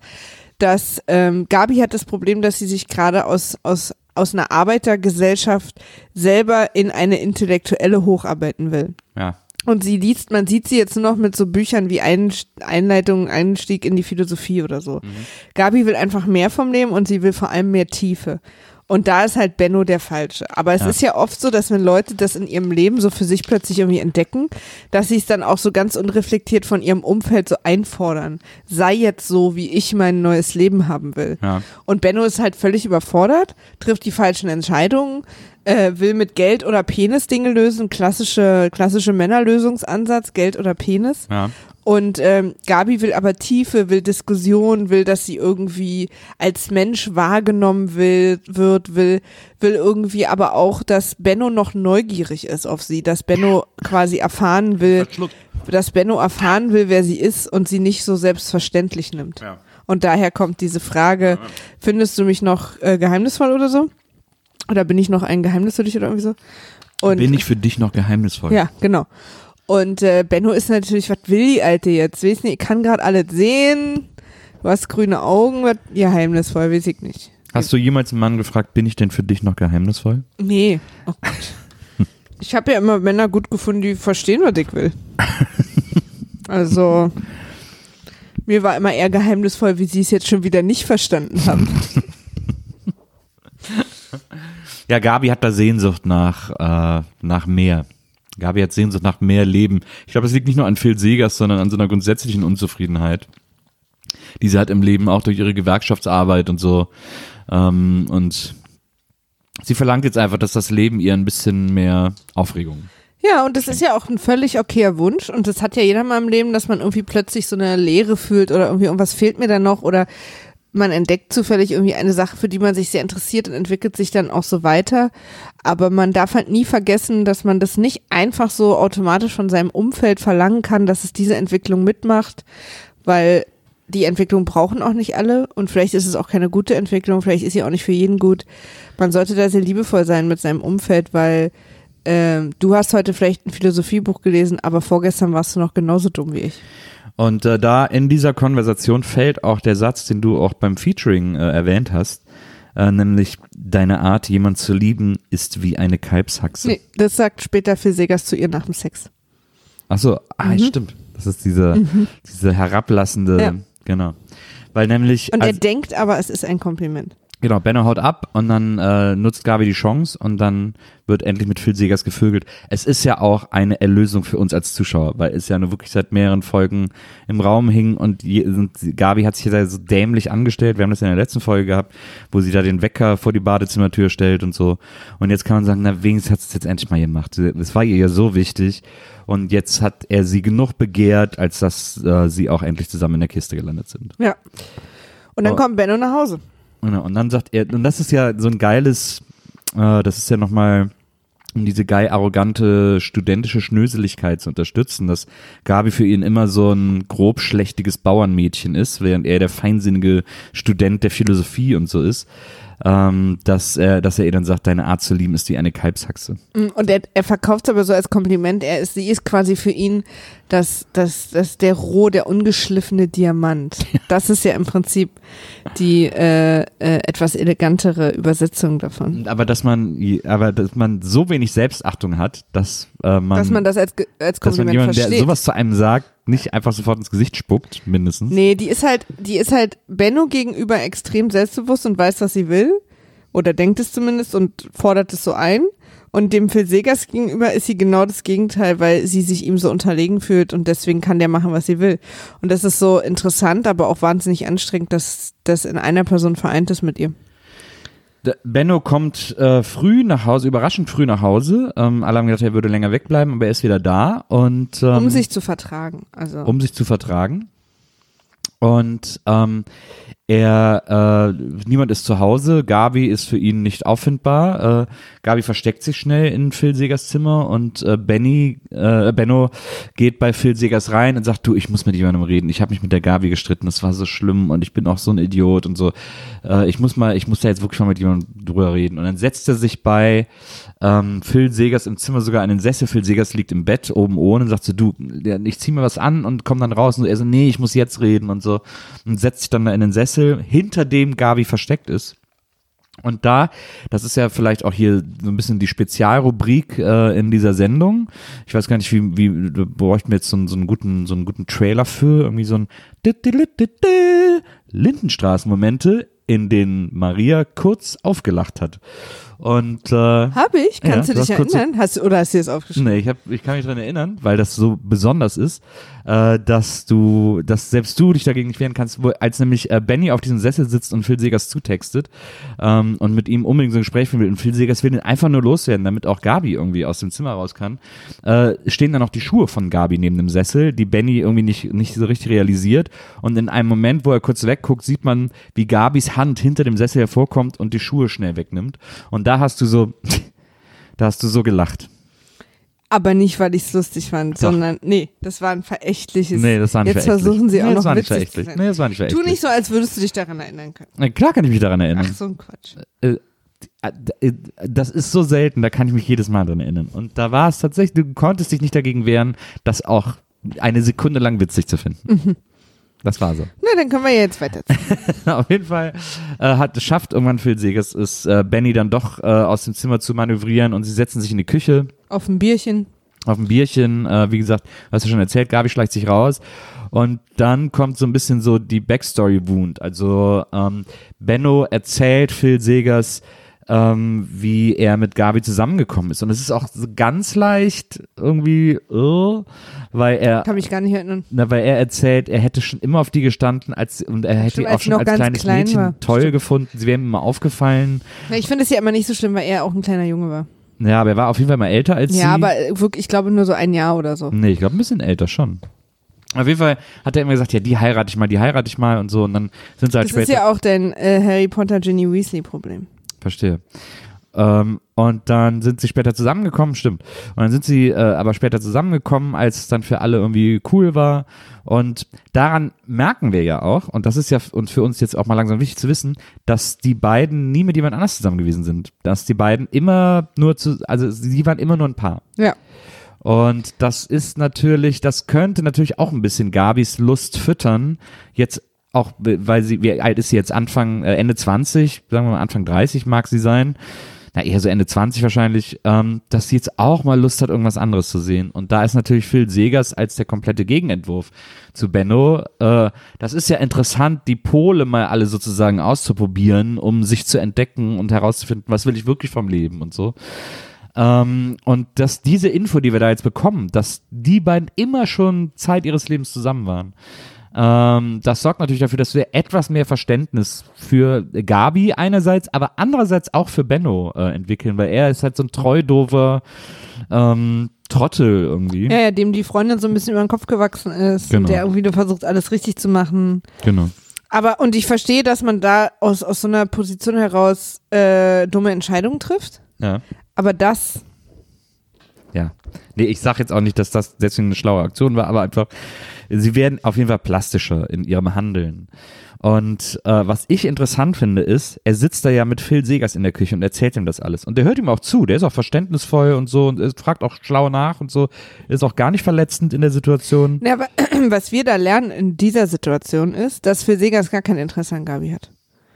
dass ähm, Gabi hat das Problem, dass sie sich gerade aus, aus, aus einer Arbeitergesellschaft selber in eine intellektuelle hocharbeiten will. ja. Und sie liest, man sieht sie jetzt nur noch mit so Büchern wie Ein Einleitung, Einstieg in die Philosophie oder so. Gabi will einfach mehr vom Leben und sie will vor allem mehr Tiefe. Und da ist halt Benno der Falsche. Aber es Ja. ist ja oft so, dass wenn Leute das in ihrem Leben so für sich plötzlich irgendwie entdecken, dass sie es dann auch so ganz unreflektiert von ihrem Umfeld so einfordern. Sei jetzt so, wie ich mein neues Leben haben will. Ja. Und Benno ist halt völlig überfordert, trifft die falschen Entscheidungen, äh, will mit Geld oder Penis Dinge lösen, klassische, klassische Männerlösungsansatz, Geld oder Penis. Ja. Und ähm, Gabi will aber Tiefe, will Diskussion, will, dass sie irgendwie als Mensch wahrgenommen will, wird, will, will irgendwie aber auch, dass Benno noch neugierig ist auf sie, dass Benno quasi erfahren will, dass Benno erfahren will, wer sie ist und sie nicht so selbstverständlich nimmt. Ja. Und daher kommt diese Frage, findest du mich noch äh, geheimnisvoll oder so? Oder bin ich noch ein Geheimnis für dich oder irgendwie so? Und Bin ich für dich noch geheimnisvoll? ja, genau. Und äh, Benno ist natürlich, was will die Alte jetzt? Weiß nicht, ich kann gerade alles sehen. Du hast grüne Augen, was geheimnisvoll, weiß ich nicht. Hast du jemals einen Mann gefragt, bin ich denn für dich noch geheimnisvoll? Nee, oh Gott. Ich habe ja immer Männer gut gefunden, die verstehen, was ich will. Also, mir war immer eher geheimnisvoll, wie sie es jetzt schon wieder nicht verstanden haben. Ja, Gabi hat da Sehnsucht nach, äh, nach mehr. Gabi hat Sehnsucht nach mehr Leben. Ich glaube, es liegt nicht nur an Phil Segers, sondern an so einer grundsätzlichen Unzufriedenheit, die sie hat im Leben auch durch ihre Gewerkschaftsarbeit und so. Ähm, und sie verlangt jetzt einfach, dass das Leben ihr ein bisschen mehr Aufregung. Ja, und das ist ja auch ein völlig okayer Wunsch und das hat ja jeder mal im Leben, dass man irgendwie plötzlich so eine Leere fühlt oder irgendwie irgendwas fehlt mir da noch oder man entdeckt zufällig irgendwie eine Sache, für die man sich sehr interessiert und entwickelt sich dann auch so weiter. Aber man darf halt nie vergessen, dass man das nicht einfach so automatisch von seinem Umfeld verlangen kann, dass es diese Entwicklung mitmacht, weil die Entwicklung brauchen auch nicht alle und vielleicht ist es auch keine gute Entwicklung, vielleicht ist sie auch nicht für jeden gut. Man sollte da sehr liebevoll sein mit seinem Umfeld, weil ähm, du hast heute vielleicht ein Philosophiebuch gelesen, aber vorgestern warst du noch genauso dumm wie ich. Und äh, da in dieser Konversation fällt auch der Satz, den du auch beim Featuring äh, erwähnt hast, äh, nämlich deine Art, jemand zu lieben, ist wie eine Kalbshaxe. Nee, das sagt später Phil Segers zu ihr nach dem Sex. Ach so, ah, stimmt. Das ist diese, diese herablassende, Mhm. Ja. genau. Weil nämlich, Und er als, denkt aber, es ist ein Kompliment. Genau, Benno haut ab und dann äh, nutzt Gabi die Chance und dann wird endlich mit Phil Segers gevögelt. Es ist ja auch eine Erlösung für uns als Zuschauer, weil es ja nur wirklich seit mehreren Folgen im Raum hing und, je, und Gabi hat sich da so dämlich angestellt. Wir haben das ja in der letzten Folge gehabt, wo sie da den Wecker vor die Badezimmertür stellt und so. Und jetzt kann man sagen, na, wenigstens hat es jetzt endlich mal gemacht. Das war ihr ja so wichtig. Und jetzt hat er sie genug begehrt, als dass äh, sie auch endlich zusammen in der Kiste gelandet sind. Ja. Und dann Oh. kommt Benno nach Hause. Genau, und dann sagt er, und das ist ja so ein geiles, äh, das ist ja nochmal, um diese geil arrogante studentische Schnöseligkeit zu unterstützen, dass Gabi für ihn immer so ein grob schlechtiges Bauernmädchen ist, während er der feinsinnige Student der Philosophie und so ist, ähm, dass er, dass er ihr dann sagt, deine Art zu lieben ist wie eine Kalbshaxe. Mm, Und er, er verkauft es aber so als Kompliment. Er ist, sie ist quasi für ihn das, das, das der roh, der ungeschliffene Diamant. Das ist ja im Prinzip die äh, äh, etwas elegantere Übersetzung davon. Aber dass man, aber dass man so wenig Selbstachtung hat, dass äh, man, Dass man das als, als dass man Kompliment jemanden, der versteht. sowas zu einem sagt, nicht einfach sofort ins Gesicht spuckt, mindestens. Nee, die ist halt, die ist halt Benno gegenüber extrem selbstbewusst und weiß, was sie will. Oder denkt es zumindest und fordert es so ein. Und dem Phil Segers gegenüber ist sie genau das Gegenteil, weil sie sich ihm so unterlegen fühlt und deswegen kann der machen, was sie will. Und das ist so interessant, aber auch wahnsinnig anstrengend, dass das in einer Person vereint ist mit ihr. Benno kommt äh, früh nach Hause, überraschend früh nach Hause. Ähm, alle haben gedacht, er würde länger wegbleiben, aber er ist wieder da und ähm, Um sich zu vertragen. Also. um sich zu vertragen. Und ähm, er, äh, niemand ist zu Hause. Gabi ist für ihn nicht auffindbar. Äh, Gabi versteckt sich schnell in Phil Segers Zimmer und äh, Benny, äh, Benno geht bei Phil Segers rein und sagt, du, ich muss mit jemandem reden. Ich habe mich mit der Gabi gestritten. Das war so schlimm und ich bin auch so ein Idiot und so. Äh, ich muss mal, ich muss da jetzt wirklich mal mit jemandem drüber reden. Und dann setzt er sich bei ähm, Phil Segers im Zimmer sogar an den Sessel. Phil Segers liegt im Bett oben ohne und sagt so, du, ich zieh mir was an und komm dann raus. Und er so, nee, ich muss jetzt reden und so. Und setzt sich dann da in den Sessel, hinter dem Gabi versteckt ist. Und da, das ist ja vielleicht auch hier so ein bisschen die Spezialrubrik äh, in dieser Sendung. Ich weiß gar nicht, wie, wie bräuchten wir jetzt so, einen- so einen guten, so einen guten Trailer für irgendwie so ein Lindenstraßenmomente in denen Maria kurz aufgelacht hat. Und äh, Hab ich? Kannst Ja, du dich erinnern? Hast du, oder hast du es aufgeschrieben? Nee, ich, hab, ich kann mich dran erinnern, weil das so besonders ist, äh, dass du, dass selbst du dich dagegen nicht wehren kannst, wo, als nämlich äh, Benny auf diesem Sessel sitzt und Phil Segers zutextet ähm, und mit ihm unbedingt so ein Gespräch führen will und Phil Segers will ihn einfach nur loswerden, damit auch Gabi irgendwie aus dem Zimmer raus kann, äh, stehen dann noch die Schuhe von Gabi neben dem Sessel, die Benny irgendwie nicht, nicht so richtig realisiert und in einem Moment, wo er kurz wegguckt, sieht man, wie Gabis Hand hinter dem Sessel hervorkommt und die Schuhe schnell wegnimmt und da hast du so, da hast du so gelacht. Aber nicht, weil ich es lustig fand, Doch. sondern, nee, das war ein verächtliches. Nee, das war nicht Jetzt verächtlich. versuchen sie auch nee, das noch war nicht witzig zu verächtlich. sein. Nee, das war nicht Tu verächtlich. nicht so, als würdest du dich daran erinnern können. Na, Klar kann ich mich daran erinnern. Ach, so ein Quatsch. Äh, äh, Das ist so selten, da kann ich mich jedes Mal dran erinnern. Und da war es tatsächlich, du konntest dich nicht dagegen wehren, das auch eine Sekunde lang witzig zu finden. Mhm. Das war so. Na, dann können wir jetzt weiter. Auf jeden Fall äh, hat, schafft irgendwann Phil Segers es, äh, Benny dann doch äh, aus dem Zimmer zu manövrieren und sie setzen sich in die Küche Auf ein Bierchen. auf ein Bierchen. Äh, wie gesagt, hast du schon erzählt, Gabi schleicht sich raus. Und dann kommt so ein bisschen so die Backstory-Wound. Also ähm, Benno erzählt Phil Segers, ähm, wie er mit Gabi zusammengekommen ist. Und es ist auch so ganz leicht irgendwie, uh, weil er Kann mich gar nicht erinnern. na, weil er erzählt, er hätte schon immer auf die gestanden als und er hätte Stimmt, auch schon noch als ganz kleines klein Mädchen war. toll Stimmt. gefunden. Sie wären ihm immer aufgefallen. Na, Ich finde es ja immer nicht so schlimm, weil er auch ein kleiner Junge war. Ja, aber er war auf jeden Fall mal älter als sie. Ja, aber äh, wirklich, ich glaube nur so ein Jahr oder so. Nee, ich glaube ein bisschen älter schon. Auf jeden Fall hat er immer gesagt, ja, die heirate ich mal, die heirate ich mal und so und dann sind sie halt Das später. ist ja auch dein äh, Harry Potter Ginny Weasley Problem. Verstehe. Ähm, und dann sind sie später zusammengekommen, stimmt. Und dann sind sie äh, aber später zusammengekommen, als es dann für alle irgendwie cool war. Und daran merken wir ja auch, und das ist ja und für uns jetzt auch mal langsam wichtig zu wissen, dass die beiden nie mit jemand anders zusammen gewesen sind. Dass die beiden immer nur zu, also sie waren immer nur ein Paar. Ja. Und das ist natürlich, das könnte natürlich auch ein bisschen Gabis Lust füttern. Jetzt auch, weil sie, wie alt ist sie jetzt? Anfang, äh, Ende 20, sagen wir mal Anfang 30 mag sie sein. Na, eher so Ende 20 wahrscheinlich, ähm, dass sie jetzt auch mal Lust hat, irgendwas anderes zu sehen. Und da ist natürlich Phil Segers als der komplette Gegenentwurf zu Benno. Äh, das ist ja interessant, die Pole mal alle sozusagen auszuprobieren, um sich zu entdecken und herauszufinden, was will ich wirklich vom Leben und so. Ähm, und dass diese Info, die wir da jetzt bekommen, dass die beiden immer schon Zeit ihres Lebens zusammen waren, ähm, das sorgt natürlich dafür, dass wir etwas mehr Verständnis für Gabi einerseits, aber andererseits auch für Benno äh, entwickeln, weil er ist halt so ein treu doofer ähm, Trottel irgendwie. Ja, ja, dem die Freundin so ein bisschen über den Kopf gewachsen ist. Genau. Und der irgendwie nur versucht, alles richtig zu machen. Genau. Aber, und ich verstehe, dass man da aus, aus so einer Position heraus äh, dumme Entscheidungen trifft. Ja. Aber das, Ja. Nee, ich sag jetzt auch nicht, dass das deswegen eine schlaue Aktion war, aber einfach, sie werden auf jeden Fall plastischer in ihrem Handeln. Und äh, was ich interessant finde, ist, er sitzt da ja mit Phil Segers in der Küche und erzählt ihm das alles. Und der hört ihm auch zu, der ist auch verständnisvoll und so und fragt auch schlau nach und so, ist auch gar nicht verletzend in der Situation. ja, aber was wir da lernen in dieser Situation ist, dass Phil Segers gar kein Interesse an Gabi hat.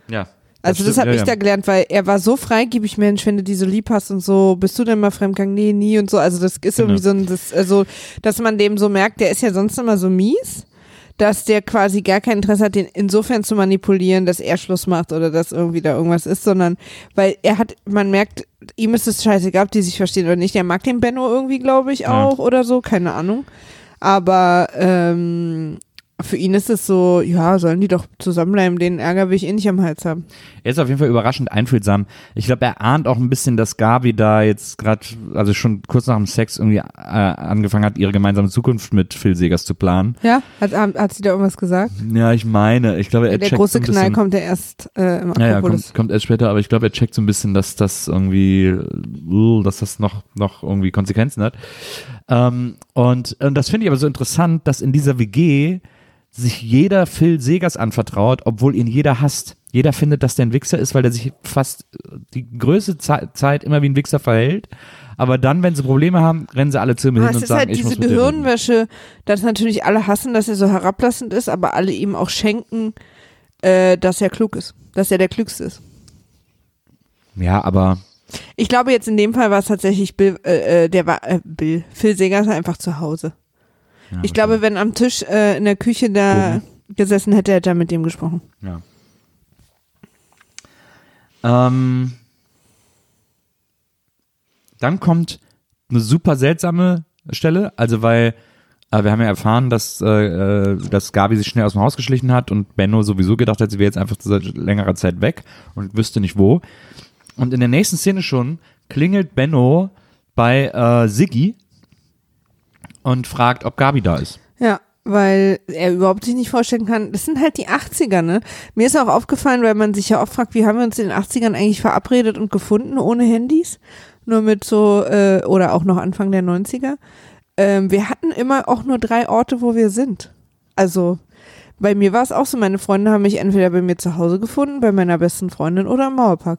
Ja. Also das, stimmt, habe ja, ich ja. da gelernt, weil er war so freigebig, Mensch, wenn du die so lieb hast und so, bist du denn mal fremdgegangen? Nee, nie und so. Also das ist Genau. irgendwie so ein, das, also, dass man dem so merkt, der ist ja sonst immer so mies, dass der quasi gar kein Interesse hat, den insofern zu manipulieren, dass er Schluss macht oder dass irgendwie da irgendwas ist, sondern weil er hat, man merkt, ihm ist es scheißegal, ob die sich verstehen oder nicht. Er mag den Benno irgendwie, glaube ich, Ja. auch oder so, keine Ahnung. Aber ähm, für ihn ist es so, ja, sollen die doch zusammenbleiben, den Ärger will ich eh nicht am Hals haben. Er ist auf jeden Fall überraschend einfühlsam. Ich glaube, er ahnt auch ein bisschen, dass Gabi da jetzt gerade, also schon kurz nach dem Sex irgendwie äh, angefangen hat, ihre gemeinsame Zukunft mit Phil Segers zu planen. Ja, hat, hat sie da irgendwas gesagt? Ja, ich meine, ich glaube, er Der checkt große so bisschen, Knall kommt ja erst äh, im Ja, ja, Akropolis. kommt, kommt erst später, aber ich glaube, er checkt so ein bisschen, dass das irgendwie, uh, dass das noch, noch irgendwie Konsequenzen hat. Ähm, und, und das finde ich aber so interessant, dass in dieser WG sich jeder Phil Segers anvertraut, obwohl ihn jeder hasst. Jeder findet, dass der ein Wichser ist, weil der sich fast die größte Ze Zeit immer wie ein Wichser verhält. Aber dann, wenn sie Probleme haben, rennen sie alle zu ihm Aber hin es und ist sagen, halt ich diese muss mit dir reden. Gehirnwäsche, dass natürlich alle hassen, dass er so herablassend ist, aber alle ihm auch schenken, äh, dass er klug ist, dass er der Klügste ist. Ja, aber Ich glaube jetzt in dem Fall war es tatsächlich Bill, äh, äh, der war äh, Bill, Phil Segers einfach zu Hause. Ja, Ich glaube, wenn am Tisch äh, in der Küche da gesessen hätte, hätte er mit dem gesprochen. Ja. Ähm, dann kommt eine super seltsame Stelle, also weil äh, wir haben ja erfahren, dass, äh, äh, dass Gabi sich schnell aus dem Haus geschlichen hat und Benno sowieso gedacht hat, sie wäre jetzt einfach seit längerer Zeit weg und wüsste nicht wo. Und in der nächsten Szene schon klingelt Benno bei äh, Siggi und fragt, ob Gabi da ist. Ja, weil er überhaupt sich nicht vorstellen kann, das sind halt die 80er, ne? Mir ist auch aufgefallen, weil man sich ja oft fragt, wie haben wir uns in den 80ern eigentlich verabredet und gefunden ohne Handys? Nur mit so, äh, oder auch noch Anfang der 90er. Ähm, wir hatten immer auch nur drei Orte, wo wir sind. Also, bei mir war es auch so, meine Freunde haben mich entweder bei mir zu Hause gefunden, bei meiner besten Freundin oder im Mauerpark.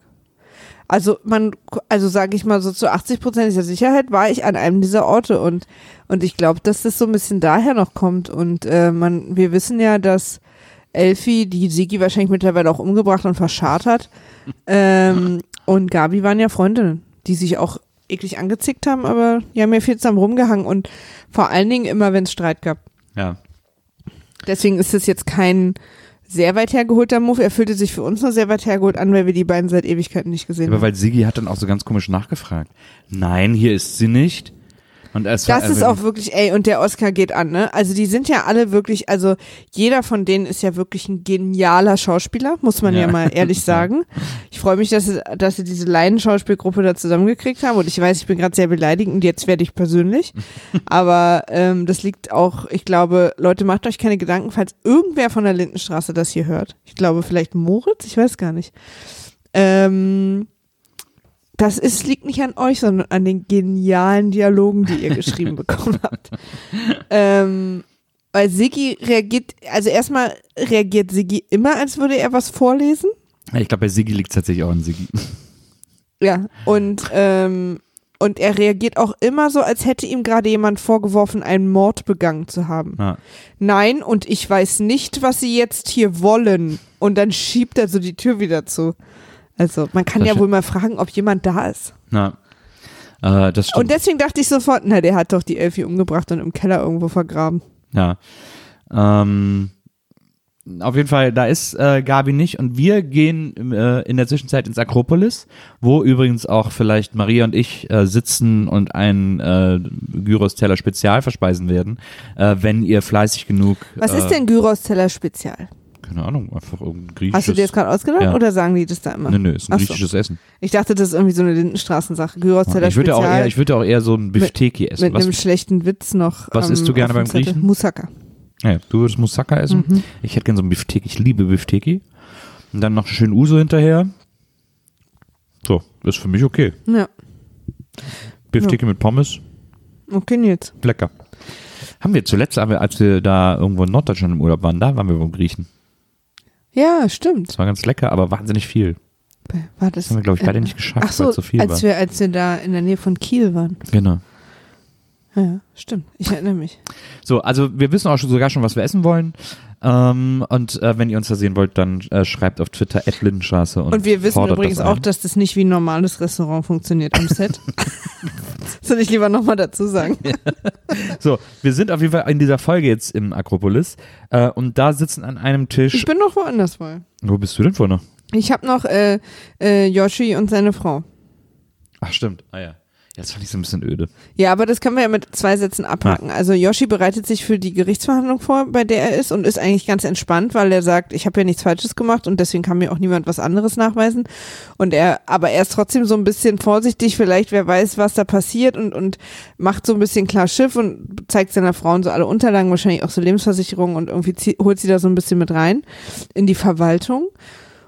Also man, also sage ich mal so zu 80 Prozent der Sicherheit war ich an einem dieser Orte und und ich glaube, dass das so ein bisschen daher noch kommt und äh, man, wir wissen ja, dass Elfi, die Sigi wahrscheinlich mittlerweile auch umgebracht und verscharrt hat ähm, und Gabi waren ja Freundinnen, die sich auch eklig angezickt haben, aber die haben ja viel zusammen rumgehangen und vor allen Dingen immer, wenn es Streit gab. Ja. Deswegen ist es jetzt kein sehr weit hergeholter Move. Er fühlte sich für uns nur sehr weit hergeholt an, weil wir die beiden seit Ewigkeiten nicht gesehen Aber haben. weil Siggi hat dann auch so ganz komisch nachgefragt. Nein, hier ist sie nicht. Und es Das ist auch wirklich, ey, und der Oscar geht an, ne? Also die sind ja alle wirklich, also jeder von denen ist ja wirklich ein genialer Schauspieler, muss man ja, Ja. mal ehrlich sagen. Ich freue mich, dass sie, dass sie diese Laienschauspielgruppe da zusammengekriegt haben und ich weiß, ich bin gerade sehr beleidigend und jetzt werde ich persönlich. Aber ähm, das liegt auch, ich glaube, Leute, macht euch keine Gedanken, falls irgendwer von der Lindenstraße das hier hört. Ich glaube, vielleicht Moritz, ich weiß gar nicht. Ähm, das ist, liegt nicht an euch, sondern an den genialen Dialogen, die ihr geschrieben bekommen habt. Ähm, weil Siggi reagiert, also erstmal reagiert Siggi immer, als würde er was vorlesen. Ich glaube, bei Siggi liegt es tatsächlich auch an Siggi. Ja. Und, ähm, und er reagiert auch immer so, als hätte ihm gerade jemand vorgeworfen, einen Mord begangen zu haben. Ja. Nein, und ich weiß nicht, was sie jetzt hier wollen. Und dann schiebt er so die Tür wieder zu. Also, man kann Das ja wohl mal fragen, ob jemand da ist. Na, äh, das stimmt. Und deswegen dachte ich sofort, na, der hat doch die Elfie umgebracht und im Keller irgendwo vergraben. Ja. Ähm, auf jeden Fall, da ist äh, Gabi nicht und wir gehen äh, in der Zwischenzeit ins Akropolis, wo übrigens auch vielleicht Maria und ich äh, sitzen und einen äh, Gyros-Teller Spezial verspeisen werden, äh, wenn ihr fleißig genug. Was äh, ist denn Gyros-Teller Spezial? Keine Ahnung, einfach irgendein griechisches. Hast du dir das gerade ausgedacht Ja. oder sagen die das da immer? Nee, nee, ist ein Ach so. griechisches Essen. Ich dachte, das ist irgendwie so eine Lindenstraßensache. Gyros-Teller Ich würde auch eher, ich würde auch eher so ein Bifteki essen. mit Was, einem schlechten Witz noch. was ähm, isst du gerne auf dem beim Zettel. Griechen? Moussaka. ja, du würdest Moussaka essen. Mhm. Ich hätte gerne so ein Bifteki. Ich liebe Bifteki. Und dann noch schön Uso hinterher. So, ist für mich okay. Ja, Bifteki mit Pommes, okay, Nils. lecker. Haben wir zuletzt, aber als wir da irgendwo in Norddeutschland im Urlaub waren, da waren wir beim Griechen. Ja, stimmt. Das war ganz lecker, aber wahnsinnig viel. War das, Das haben wir, glaube ich, beide nicht geschafft, so, weil es so viel als war. wir, als wir da in der Nähe von Kiel waren. Genau. Ja, stimmt. Ich erinnere mich. So, also wir wissen auch schon sogar schon, was wir essen wollen. Ähm, und äh, wenn ihr uns da sehen wollt, dann äh, schreibt auf Twitter Lindenstraße und Und wir wissen übrigens das auch, dass das nicht wie ein normales Restaurant funktioniert am Set. Soll ich lieber nochmal dazu sagen? So, wir sind auf jeden Fall in dieser Folge jetzt im Akropolis äh, und da sitzen an einem Tisch. Ich bin noch woanders wohl. Wo bist du denn vorne? Ich habe noch äh, äh, Yoshi und seine Frau. Ach, stimmt. Ah ja. Jetzt fand ich so ein bisschen öde. Ja, aber das können wir ja mit zwei Sätzen abhaken. Also Yoshi bereitet sich für die Gerichtsverhandlung vor, bei der er ist und ist eigentlich ganz entspannt, weil er sagt, ich habe ja nichts Falsches gemacht und deswegen kann mir auch niemand was anderes nachweisen. Und er, aber er ist trotzdem so ein bisschen vorsichtig, vielleicht wer weiß, was da passiert und und macht so ein bisschen klar Schiff und zeigt seiner Frau so alle Unterlagen, wahrscheinlich auch so Lebensversicherung und irgendwie zie- holt sie da so ein bisschen mit rein in die Verwaltung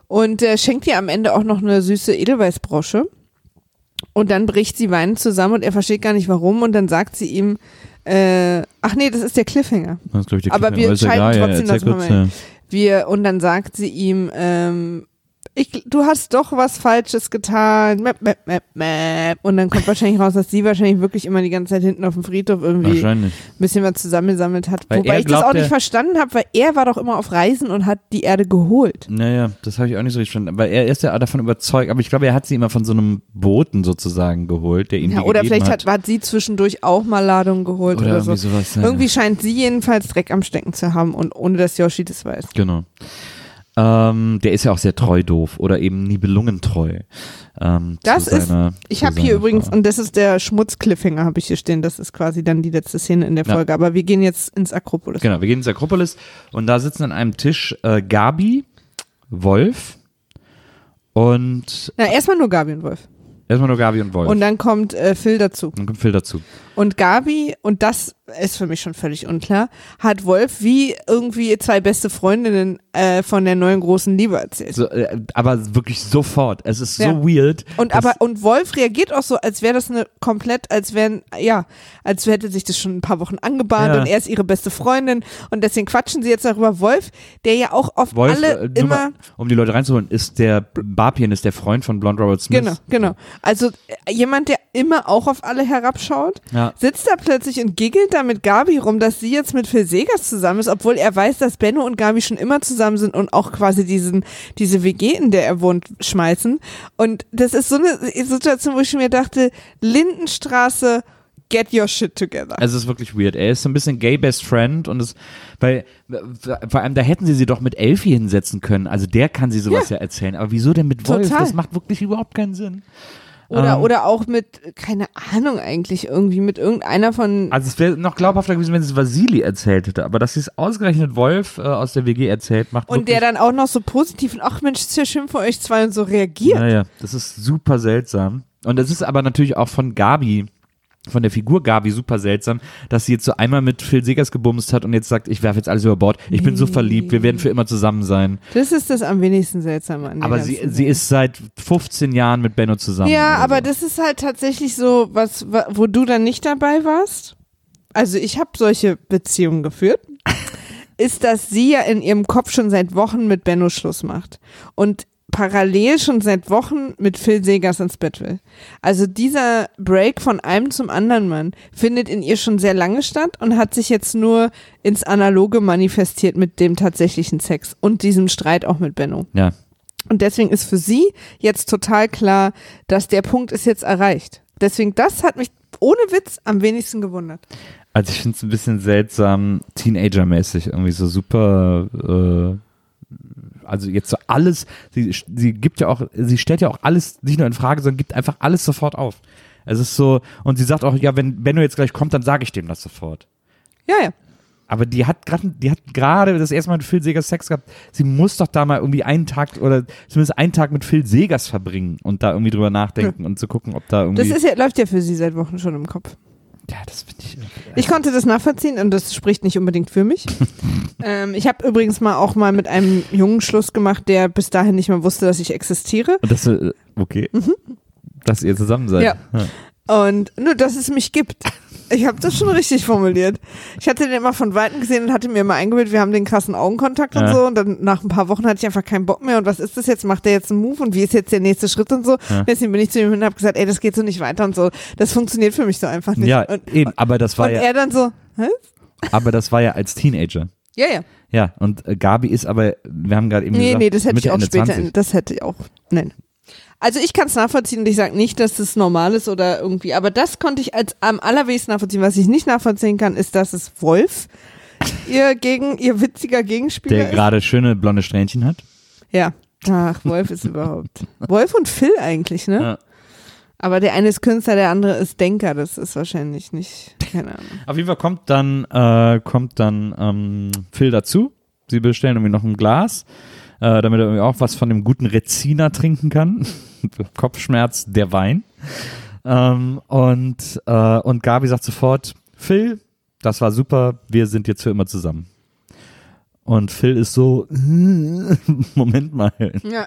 und äh, schenkt ihr am Ende auch noch eine süße Edelweißbrosche. Und dann bricht sie weinend zusammen und er versteht gar nicht warum und dann sagt sie ihm, äh, ach nee, das ist der Cliffhanger. Das ist, ich, der Aber Cliffhanger. wir Ist ja entscheiden ja, trotzdem, erzähl dass man- ja. Wir, und dann sagt sie ihm, ähm, ich, du hast doch was Falsches getan. Map, map, map, map. Und dann kommt wahrscheinlich raus, dass sie wahrscheinlich wirklich immer die ganze Zeit hinten auf dem Friedhof irgendwie ein bisschen was zusammengesammelt hat. Weil Wobei ich das auch nicht er- verstanden habe, weil er war doch immer auf Reisen und hat die Erde geholt. Naja, das habe ich auch nicht so richtig verstanden. Aber er ist ja davon überzeugt, aber ich glaube, er hat sie immer von so einem Boten sozusagen geholt, der ihm Ja, die oder vielleicht hat, hat sie zwischendurch auch mal Ladungen geholt oder oder, so. irgendwie sowas. Ja. Irgendwie scheint sie jedenfalls Dreck am Stecken zu haben und ohne dass Yoshi das weiß. Genau. Ähm, der ist ja auch sehr treu doof oder eben nibelungentreu. Ähm, Das ist- seiner- Ich habe hier übrigens, Frau. und das ist der Schmutz-Cliffhanger, habe ich hier stehen. Das ist quasi dann die letzte Szene in der Ja. Folge. Aber wir gehen jetzt ins Akropolis. Genau, wir gehen ins Akropolis und da sitzen an einem Tisch äh, Gabi, Wolf und Na, erstmal nur Gabi und Wolf. erstmal nur Gabi und Wolf. Und dann kommt äh, Phil dazu. dann kommt Phil dazu. Und Gabi, und das ist für mich schon völlig unklar, hat Wolf wie irgendwie zwei beste Freundinnen äh, von der neuen großen Liebe erzählt. So, äh, aber wirklich sofort. Es ist so Ja. weird. Und aber und Wolf reagiert auch so, als wäre das eine komplett, als wären ja, als hätte sich das schon ein paar Wochen angebahnt Ja. und er ist ihre beste Freundin und deswegen quatschen sie jetzt darüber. Wolf, der ja auch oft Wolf, alle äh, immer mal, um die Leute reinzuholen, ist der Barpian ist der Freund von Blonde Robert Smith. genau, genau. Also äh, jemand, der immer auch auf alle herabschaut, Ja. Sitzt da plötzlich und giggelt da mit Gabi rum, dass sie jetzt mit Phil Segers zusammen ist, obwohl er weiß, dass Benno und Gabi schon immer zusammen sind und auch quasi diesen, diese WG, in der er wohnt, schmeißen. Und das ist so eine Situation, wo ich mir dachte, Lindenstraße, get your shit together. Also es ist wirklich weird. Er ist so ein bisschen gay best friend und es, weil, vor allem da hätten sie sie doch mit Elfie hinsetzen können. Also der kann sie sowas ja, erzählen. Aber wieso denn mit Wolf? Total. Das macht wirklich überhaupt keinen Sinn. Oder, ähm, oder auch mit, keine Ahnung eigentlich, irgendwie mit irgendeiner von, Also es wäre noch glaubhafter gewesen, wenn es Vasili erzählt hätte. Aber dass sie es ausgerechnet Wolf äh, aus der WG erzählt, macht und der dann auch noch so positiv und ach Mensch, ist ja schön für euch zwei und so reagiert. Naja, das ist super seltsam. Und das ist aber natürlich auch von Gabi, von der Figur Gabi super seltsam, dass sie jetzt so einmal mit Phil Segers gebumst hat und jetzt sagt, ich werfe jetzt alles über Bord. Ich bin so verliebt, wir werden für immer zusammen sein. Das ist das am wenigsten seltsame an Aber sie, sie ist seit 15 Jahren mit Benno zusammen. Ja, oder aber so. das ist halt tatsächlich so, was, wa- wo du dann nicht dabei warst. Also ich habe solche Beziehungen geführt. ist, dass sie ja in ihrem Kopf schon seit Wochen mit Benno Schluss macht. Und parallel schon seit Wochen mit Phil Segers ins Bett will. Also dieser Break von einem zum anderen Mann findet in ihr schon sehr lange statt und hat sich jetzt nur ins Analoge manifestiert mit dem tatsächlichen Sex und diesem Streit auch mit Benno. Ja. Und deswegen ist für sie jetzt total klar, dass der Punkt ist jetzt erreicht. Deswegen, das hat mich ohne Witz am wenigsten gewundert. Also ich finde es ein bisschen seltsam, Teenager-mäßig, irgendwie so super, äh, also jetzt so alles, sie, sie gibt ja auch, sie stellt ja auch alles nicht nur in Frage, sondern gibt einfach alles sofort auf. Es ist so, und sie sagt auch, ja, wenn Benno jetzt gleich kommt, dann sage ich dem das sofort. Ja, ja. Aber die hat gerade, die hat gerade das erste Mal mit Phil Segers Sex gehabt. Sie muss doch da mal irgendwie einen Tag oder zumindest einen Tag mit Phil Segers verbringen und da irgendwie drüber nachdenken und zu gucken, ob da irgendwie. Das ist ja, läuft ja für sie seit Wochen schon im Kopf. Ja, das finde ich. Ich konnte das nachvollziehen und das spricht nicht unbedingt für mich. ähm, ich habe übrigens mal auch mal mit einem Jungen Schluss gemacht, der bis dahin nicht mehr wusste, dass ich existiere. Und das, äh, okay. Dass ihr zusammen seid. Mhm. Ja. Und nur, dass es mich gibt. Ich habe das schon richtig formuliert. Ich hatte den immer von Weitem gesehen und hatte mir immer eingebildet, wir haben den krassen Augenkontakt und Ja. so. Und dann nach ein paar Wochen hatte ich einfach keinen Bock mehr. Und was ist das jetzt? Macht der jetzt einen Move? Und wie ist jetzt der nächste Schritt und so? Ja. Deswegen bin ich zu ihm hin und habe gesagt, ey, das geht so nicht weiter und so. Das funktioniert für mich so einfach nicht. Ja, und, eben, aber das war und ja, er dann so, hä? aber das war ja als Teenager. Ja, ja. Ja, und äh, Gabi ist aber, wir haben gerade eben Nee, gesagt, nee, das hätte Mitte, ich auch Ende später, 20. das hätte ich auch, nein. Also ich kann es nachvollziehen und ich sage nicht, dass das normal ist oder irgendwie, aber das konnte ich als am allerwenigsten nachvollziehen. Was ich nicht nachvollziehen kann, ist, dass es Wolf ihr gegen, ihr witziger Gegenspieler Der gerade schöne blonde Strähnchen hat. Ja. Ach, Wolf ist überhaupt. Wolf und Phil eigentlich, ne? Ja. Aber der eine ist Künstler, der andere ist Denker. Das ist wahrscheinlich nicht, keine Ahnung. Auf jeden Fall kommt dann, äh, kommt dann ähm, Phil dazu. Sie bestellen irgendwie noch ein Glas, äh, damit er irgendwie auch was von dem guten Rezina trinken kann. Kopfschmerz, der Wein. Ähm, und, äh, und Gabi sagt sofort, Phil, das war super, wir sind jetzt für immer zusammen. Und Phil ist so, Moment mal. Ja.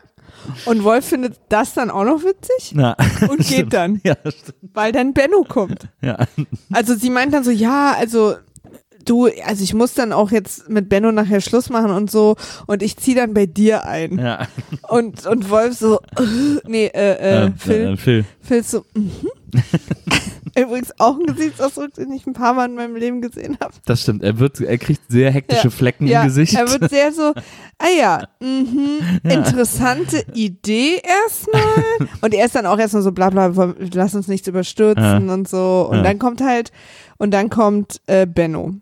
Und Wolf findet das dann auch noch witzig Na, und geht stimmt. dann, Ja, weil dann Benno kommt. Ja. Also sie meint dann so, ja, also du, also ich muss dann auch jetzt mit Benno nachher Schluss machen und so und ich zieh dann bei dir ein. ja. Und, und Wolf so, nee, äh, äh, Ähm, Phil, äh, Phil. Phil so, mhm. Übrigens auch ein Gesichtsausdruck, den ich ein paar Mal in meinem Leben gesehen habe. Das stimmt. Er wird, er kriegt sehr hektische Ja. Flecken Ja, im Gesicht. er wird sehr so, ah ja, mhm, interessante Idee erstmal. Und er ist dann auch erstmal so, bla bla, lass uns nichts überstürzen und so. Und Ja. dann kommt halt, und dann kommt äh, Benno.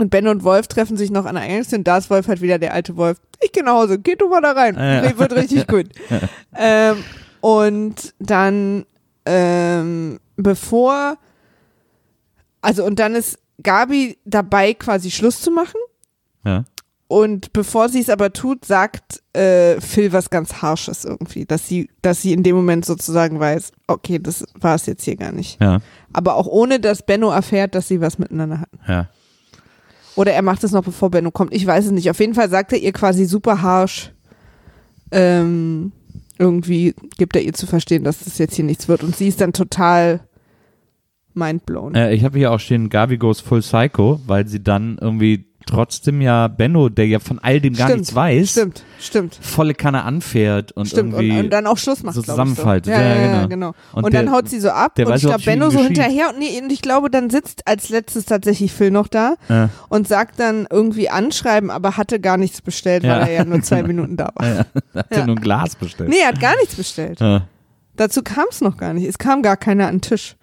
Ja. Und Ben und Wolf treffen sich noch an der Eingangstür und da ist Wolf halt wieder der alte Wolf. Ich geh nach Hause, geh du mal da rein. Ja. Nee, wird richtig gut. ähm, und dann, ähm, bevor, also und dann ist Gabi dabei, quasi Schluss zu machen. Ja. Und bevor sie es aber tut, sagt äh, Phil was ganz Harsches irgendwie, dass sie, dass sie in dem Moment sozusagen weiß, okay, das war es jetzt hier gar nicht. Ja. Aber auch ohne, dass Benno erfährt, dass sie was miteinander hatten. Ja. Oder er macht es noch, bevor Benno kommt. Ich weiß es nicht. Auf jeden Fall sagt er ihr quasi super harsh. Ähm, irgendwie gibt er ihr zu verstehen, dass das jetzt hier nichts wird. Und sie ist dann total mindblown. Äh, ich habe hier auch stehen, Gabi goes full psycho, weil sie dann irgendwie trotzdem ja Benno, der ja von all dem gar Stimmt, nichts weiß, Stimmt, stimmt. volle Kanne anfährt und Stimmt, und, irgendwie und dann auch Schluss macht. so zusammenfaltet. Ja, Ja, ja, ja, genau. genau. Und Und, dann der- haut sie so ab und ich glaube, Benno so geschieht. hinterher und, nee, und ich glaube, dann sitzt als letztes tatsächlich Phil noch da Ja. und sagt dann irgendwie anschreiben, aber hatte gar nichts bestellt, weil er ja nur zwei Minuten da war. Ja, hat Ja. nur ein Glas bestellt. Nee, er hat gar nichts bestellt. Dazu kam es noch gar nicht. Es kam gar keiner an den Tisch.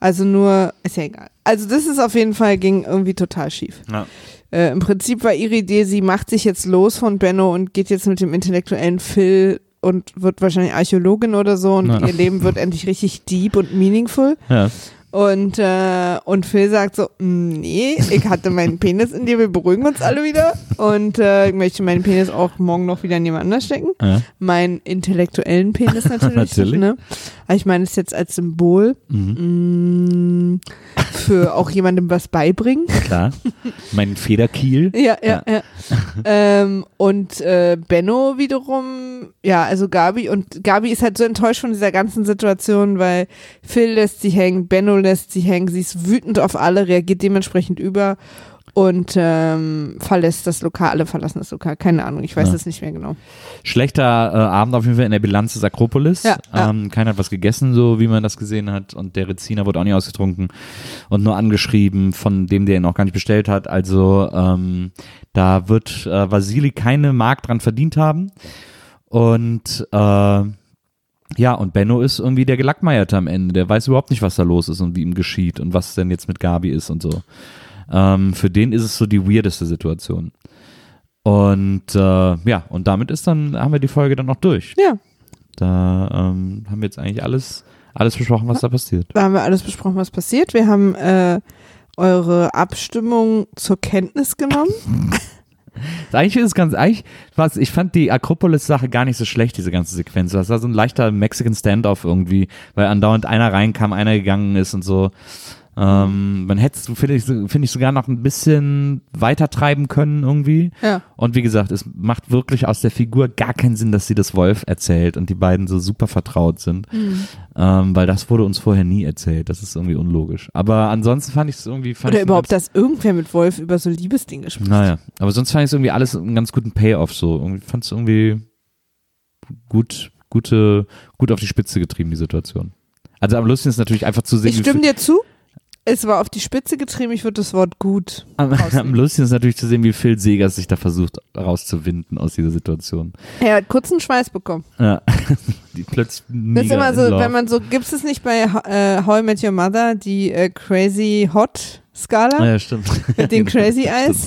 Also nur, ist ja egal. Also das ist auf jeden Fall, ging irgendwie total schief. Ja. Äh, Im Prinzip war ihre Idee, sie macht sich jetzt los von Benno und geht jetzt mit dem intellektuellen Phil und wird wahrscheinlich Archäologin oder so und Ja. ihr Leben wird endlich richtig deep und meaningful. Ja. Und, äh, und Phil sagt so, "Mm, nee, ich hatte meinen Penis in dir, wir beruhigen uns alle wieder. Und äh, ich möchte meinen Penis auch morgen noch wieder in jemand anders stecken. Ja. Meinen intellektuellen Penis natürlich. Natürlich. Ne? Aber ich meine es jetzt als Symbol Mhm. mm, für auch jemandem was beibringen. Klar. mein Federkiel. Ja, ja, ja. ähm, und äh, Benno wiederum, ja, also Gabi und Gabi ist halt so enttäuscht von dieser ganzen Situation, weil Phil lässt sie hängen, Benno lässt sie hängen, sie ist wütend auf alle, reagiert dementsprechend über und ähm, verlässt das Lokal, alle verlassen das Lokal, keine Ahnung, ich weiß Ja. es nicht mehr genau. Schlechter äh, Abend auf jeden Fall in der Bilanz des Akropolis. Ja, ja. Ähm, keiner hat was gegessen, so wie man das gesehen hat. Und der Reziner wurde auch nicht ausgetrunken und nur angeschrieben von dem, der ihn auch gar nicht bestellt hat. Also ähm, da wird äh, Vasili keine Mark dran verdient haben. Und äh, ja, und Benno ist irgendwie der Gelackmeierte am Ende. Der weiß überhaupt nicht, was da los ist und wie ihm geschieht und was denn jetzt mit Gabi ist und so. Ähm, für den ist es so die weirdeste Situation. Und äh, ja, und damit ist dann, haben wir die Folge dann noch durch. Ja, Da ähm, haben wir jetzt eigentlich alles, alles besprochen, was da passiert. da haben wir alles besprochen, was passiert. Wir haben äh, eure Abstimmung zur Kenntnis genommen. Eigentlich ist es ganz, eigentlich, was, ich fand die Akropolis-Sache gar nicht so schlecht, diese ganze Sequenz. Das war so ein leichter Mexican Standoff irgendwie, weil andauernd einer reinkam, einer gegangen ist und so. Ähm, man hätte es, finde ich, finde ich, sogar noch ein bisschen weiter treiben können irgendwie. Ja. Und wie gesagt, es macht wirklich aus der Figur gar keinen Sinn, dass sie das Wolf erzählt und die beiden so super vertraut sind. Mhm. Ähm, weil das wurde uns vorher nie erzählt. Das ist irgendwie unlogisch. Aber ansonsten fand ich es irgendwie. Fand Oder überhaupt, dass irgendwer mit Wolf über so Liebesdinge spricht. Naja, aber sonst fand ich es irgendwie alles einen ganz guten Payoff so. Irgendwie fand es irgendwie gut, gute, gut auf die Spitze getrieben, die Situation. Also am lustigsten ist natürlich einfach zu sehen, Ich stimme dir zu. Es war auf die Spitze getrieben. Ich würde das Wort gut. am, am lustigsten ist natürlich zu sehen, wie Phil Segers sich da versucht rauszuwinden aus dieser Situation. Er hat kurzen Schweiß bekommen. Ja. die plötzlich Das ist immer so, wenn man so, gibt es nicht bei äh, How I Met Your Mother die äh, Crazy Hot Skala Ah, ja, stimmt. mit den Crazy Eyes?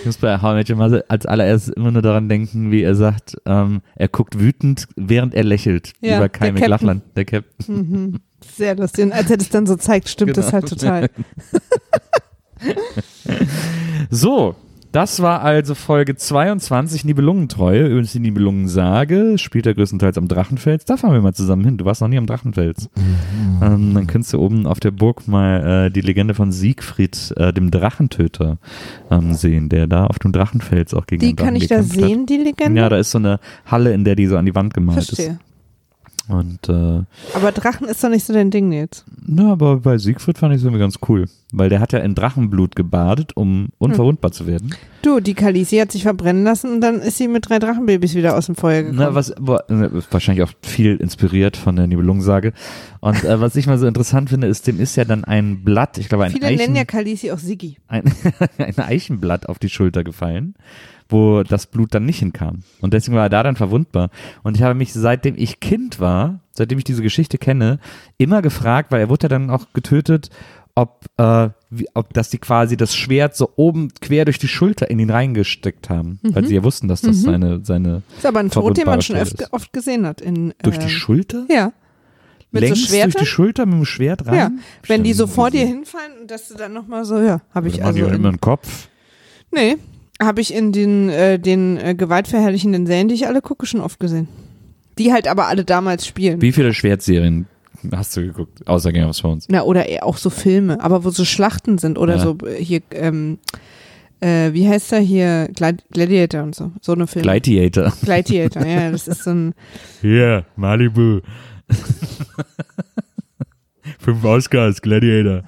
Ich muss bei How I Met Your Mother als allererstes immer nur daran denken, wie er sagt, ähm, er guckt wütend, während er lächelt. Ja, über Kai. McLachlan, der Captain. Mhm. Sehr lustig. Und als er das dann so zeigt, stimmt das Genau. halt total. So, das war also Folge 22, Nibelungentreue. Übrigens die Nibelungensage spielt er größtenteils am Drachenfels. Da fahren wir mal zusammen hin. Du warst noch nie am Drachenfels. Ähm, dann kannst du oben auf der Burg mal äh, die Legende von Siegfried, äh, dem Drachentöter, ähm, sehen, der da auf dem Drachenfels auch gegen Die kann ich da gekämpft hat. sehen, die Legende? Ja, da ist so eine Halle, in der die so an die Wand gemalt Verstehe. ist. Und äh, Aber Drachen ist doch nicht so dein Ding jetzt. na, aber bei Siegfried fand ich es irgendwie ganz cool, weil der hat ja in Drachenblut gebadet, um unverwundbar zu werden. Du, die Kalisi hat sich verbrennen lassen und dann ist sie mit drei Drachenbabys wieder aus dem Feuer gekommen. Na, was wo, äh, wahrscheinlich auch viel inspiriert von der Nibelungensage. Und äh, was ich mal so interessant finde, ist, dem ist ja dann ein Blatt, ich glaube ein, Viele Eichen, nennen ja Kalisi auch Siggi. ein, ein Eichenblatt auf die Schulter gefallen, wo das Blut dann nicht hinkam. Und deswegen war er da dann verwundbar. Und ich habe mich, seitdem ich Kind war, seitdem ich diese Geschichte kenne, immer gefragt, weil er wurde ja dann auch getötet, ob äh, wie, ob, dass die quasi das Schwert so oben quer durch die Schulter in ihn reingesteckt haben, weil sie ja wussten, dass das seine, seine Ist aber ein Tod, den man schon öfter, oft gesehen hat. In, Durch die ähm, Schulter? Ja. Mit Längs so durch die Schulter mit dem Schwert rein? Ja, wenn die so vor dir hinfallen und dass du dann nochmal so, ja, habe ich also. die auch immer einen Kopf. nee, habe ich in den, äh, den äh, gewaltverherrlichenden Serien, die ich alle gucke, schon oft gesehen. Die halt aber alle damals spielen. Wie viele Schwertserien hast du geguckt, außer Game of Thrones? Na, oder eher auch so Filme, aber wo so Schlachten sind oder Ja. so äh, hier, ähm, äh, wie heißt der hier? Gladi Gladiator und so. So eine Filme. Gladiator. Gladiator, ja, das ist so ein, Hier, Malibu. Fünf Oscars, Gladiator.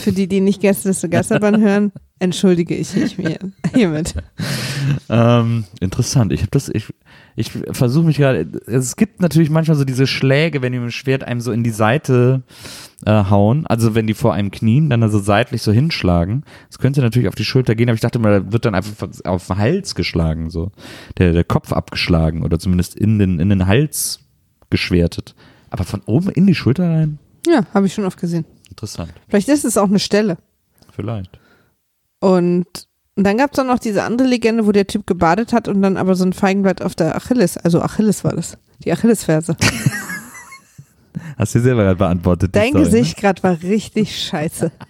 für die, die nicht Gästeliste Geisterbahn hören, entschuldige ich mich mir hiermit. Ähm, interessant. Ich habe das, ich, ich versuche mich gerade. Es gibt natürlich manchmal so diese Schläge, wenn die mit dem Schwert einem so in die Seite äh, hauen. Also wenn die vor einem knien, dann so seitlich so hinschlagen. Das könnte natürlich auf die Schulter gehen, aber ich dachte mal, da wird dann einfach auf den Hals geschlagen, so der der Kopf abgeschlagen oder zumindest in den in den Hals geschwertet. Aber von oben in die Schulter rein? Ja, habe ich schon oft gesehen. Interessant. Vielleicht ist es auch eine Stelle. Vielleicht. Und, und dann gab es dann noch diese andere Legende, wo der Typ gebadet hat und dann aber so ein Feigenblatt auf der Achilles, also Achilles war das, die Achillesferse. Hast du dir selber gerade beantwortet. Dein Story, ne? Gesicht gerade war richtig scheiße.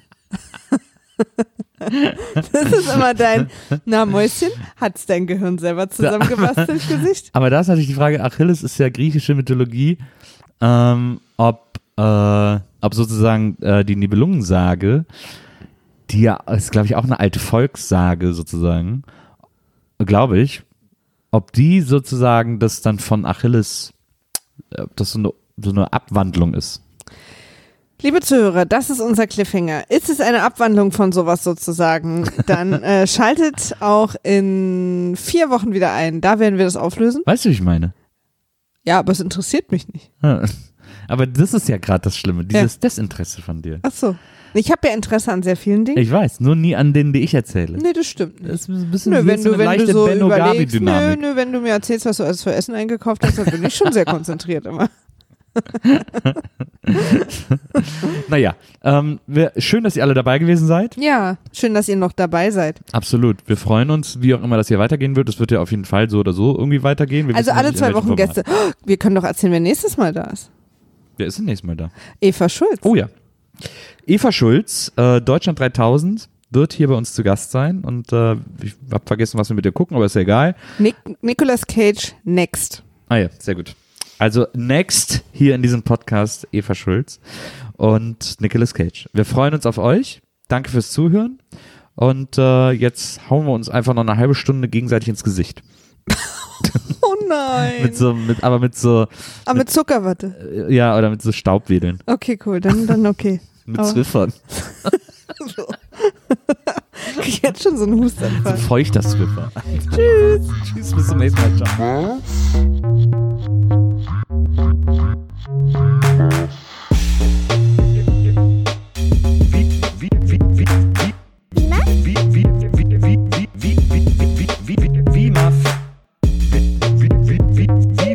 das ist immer dein, na Mäuschen, hat's dein Gehirn selber zusammengebastelt, Gesicht? Aber da ist natürlich die Frage, Achilles ist ja griechische Mythologie, ähm, ob, äh, ob sozusagen äh, die Nibelungensage, die ja ist, glaube ich, auch eine alte Volkssage sozusagen, glaube ich, ob die sozusagen das dann von Achilles, äh, ob das so eine, so eine Abwandlung ist. Liebe Zuhörer, das ist unser Cliffhanger. Ist es eine Abwandlung von sowas sozusagen? Dann äh, schaltet auch in vier Wochen wieder ein. Da werden wir das auflösen. Weißt du, wie ich meine? Ja, aber es interessiert mich nicht. Aber das ist ja gerade das Schlimme, dieses Desinteresse von dir. Ach so. Ich habe ja Interesse an sehr vielen Dingen. Ich weiß, nur nie an denen, die ich erzähle. Nee, das stimmt nicht. Das ist ein bisschen Nö, wie wenn du, wenn du so überlegst, nö, nö, wenn du mir erzählst, was du alles für Essen eingekauft hast, dann bin ich schon sehr konzentriert immer. Naja, ähm, wir, schön, dass ihr alle dabei gewesen seid. Ja, schön, dass ihr noch dabei seid. Absolut. Wir freuen uns, wie auch immer das hier weitergehen wird. Es wird ja auf jeden Fall so oder so irgendwie weitergehen. Wir Also alle zwei Wochen. Gäste. Oh, wir können doch erzählen, wer nächstes Mal da ist. Wer ist denn nächstes Mal da? Eva Schulz. Oh ja. Eva Schulz, äh, Deutschland 3000, wird hier bei uns zu Gast sein. Und äh, ich habe vergessen, was wir mit ihr gucken, aber ist ja egal. Nic Nicolas Cage, next. Ah ja, sehr gut. Also next hier in diesem Podcast Eva Schulz und Nicolas Cage. Wir freuen uns auf euch. Danke fürs Zuhören. Und äh, jetzt hauen wir uns einfach noch eine halbe Stunde gegenseitig ins Gesicht. Oh nein. Mit so, mit, aber mit so, Aber mit Zuckerwatte. äh, ja, oder mit so Staubwedeln. Okay, cool. Dann, dann okay. Mit Aber- Zwiffern. Ich hätte schon so einen So Hustanfall. feuchter Zwiffer. Tschüss. Tschüss, bis zum nächsten Mal. Ciao.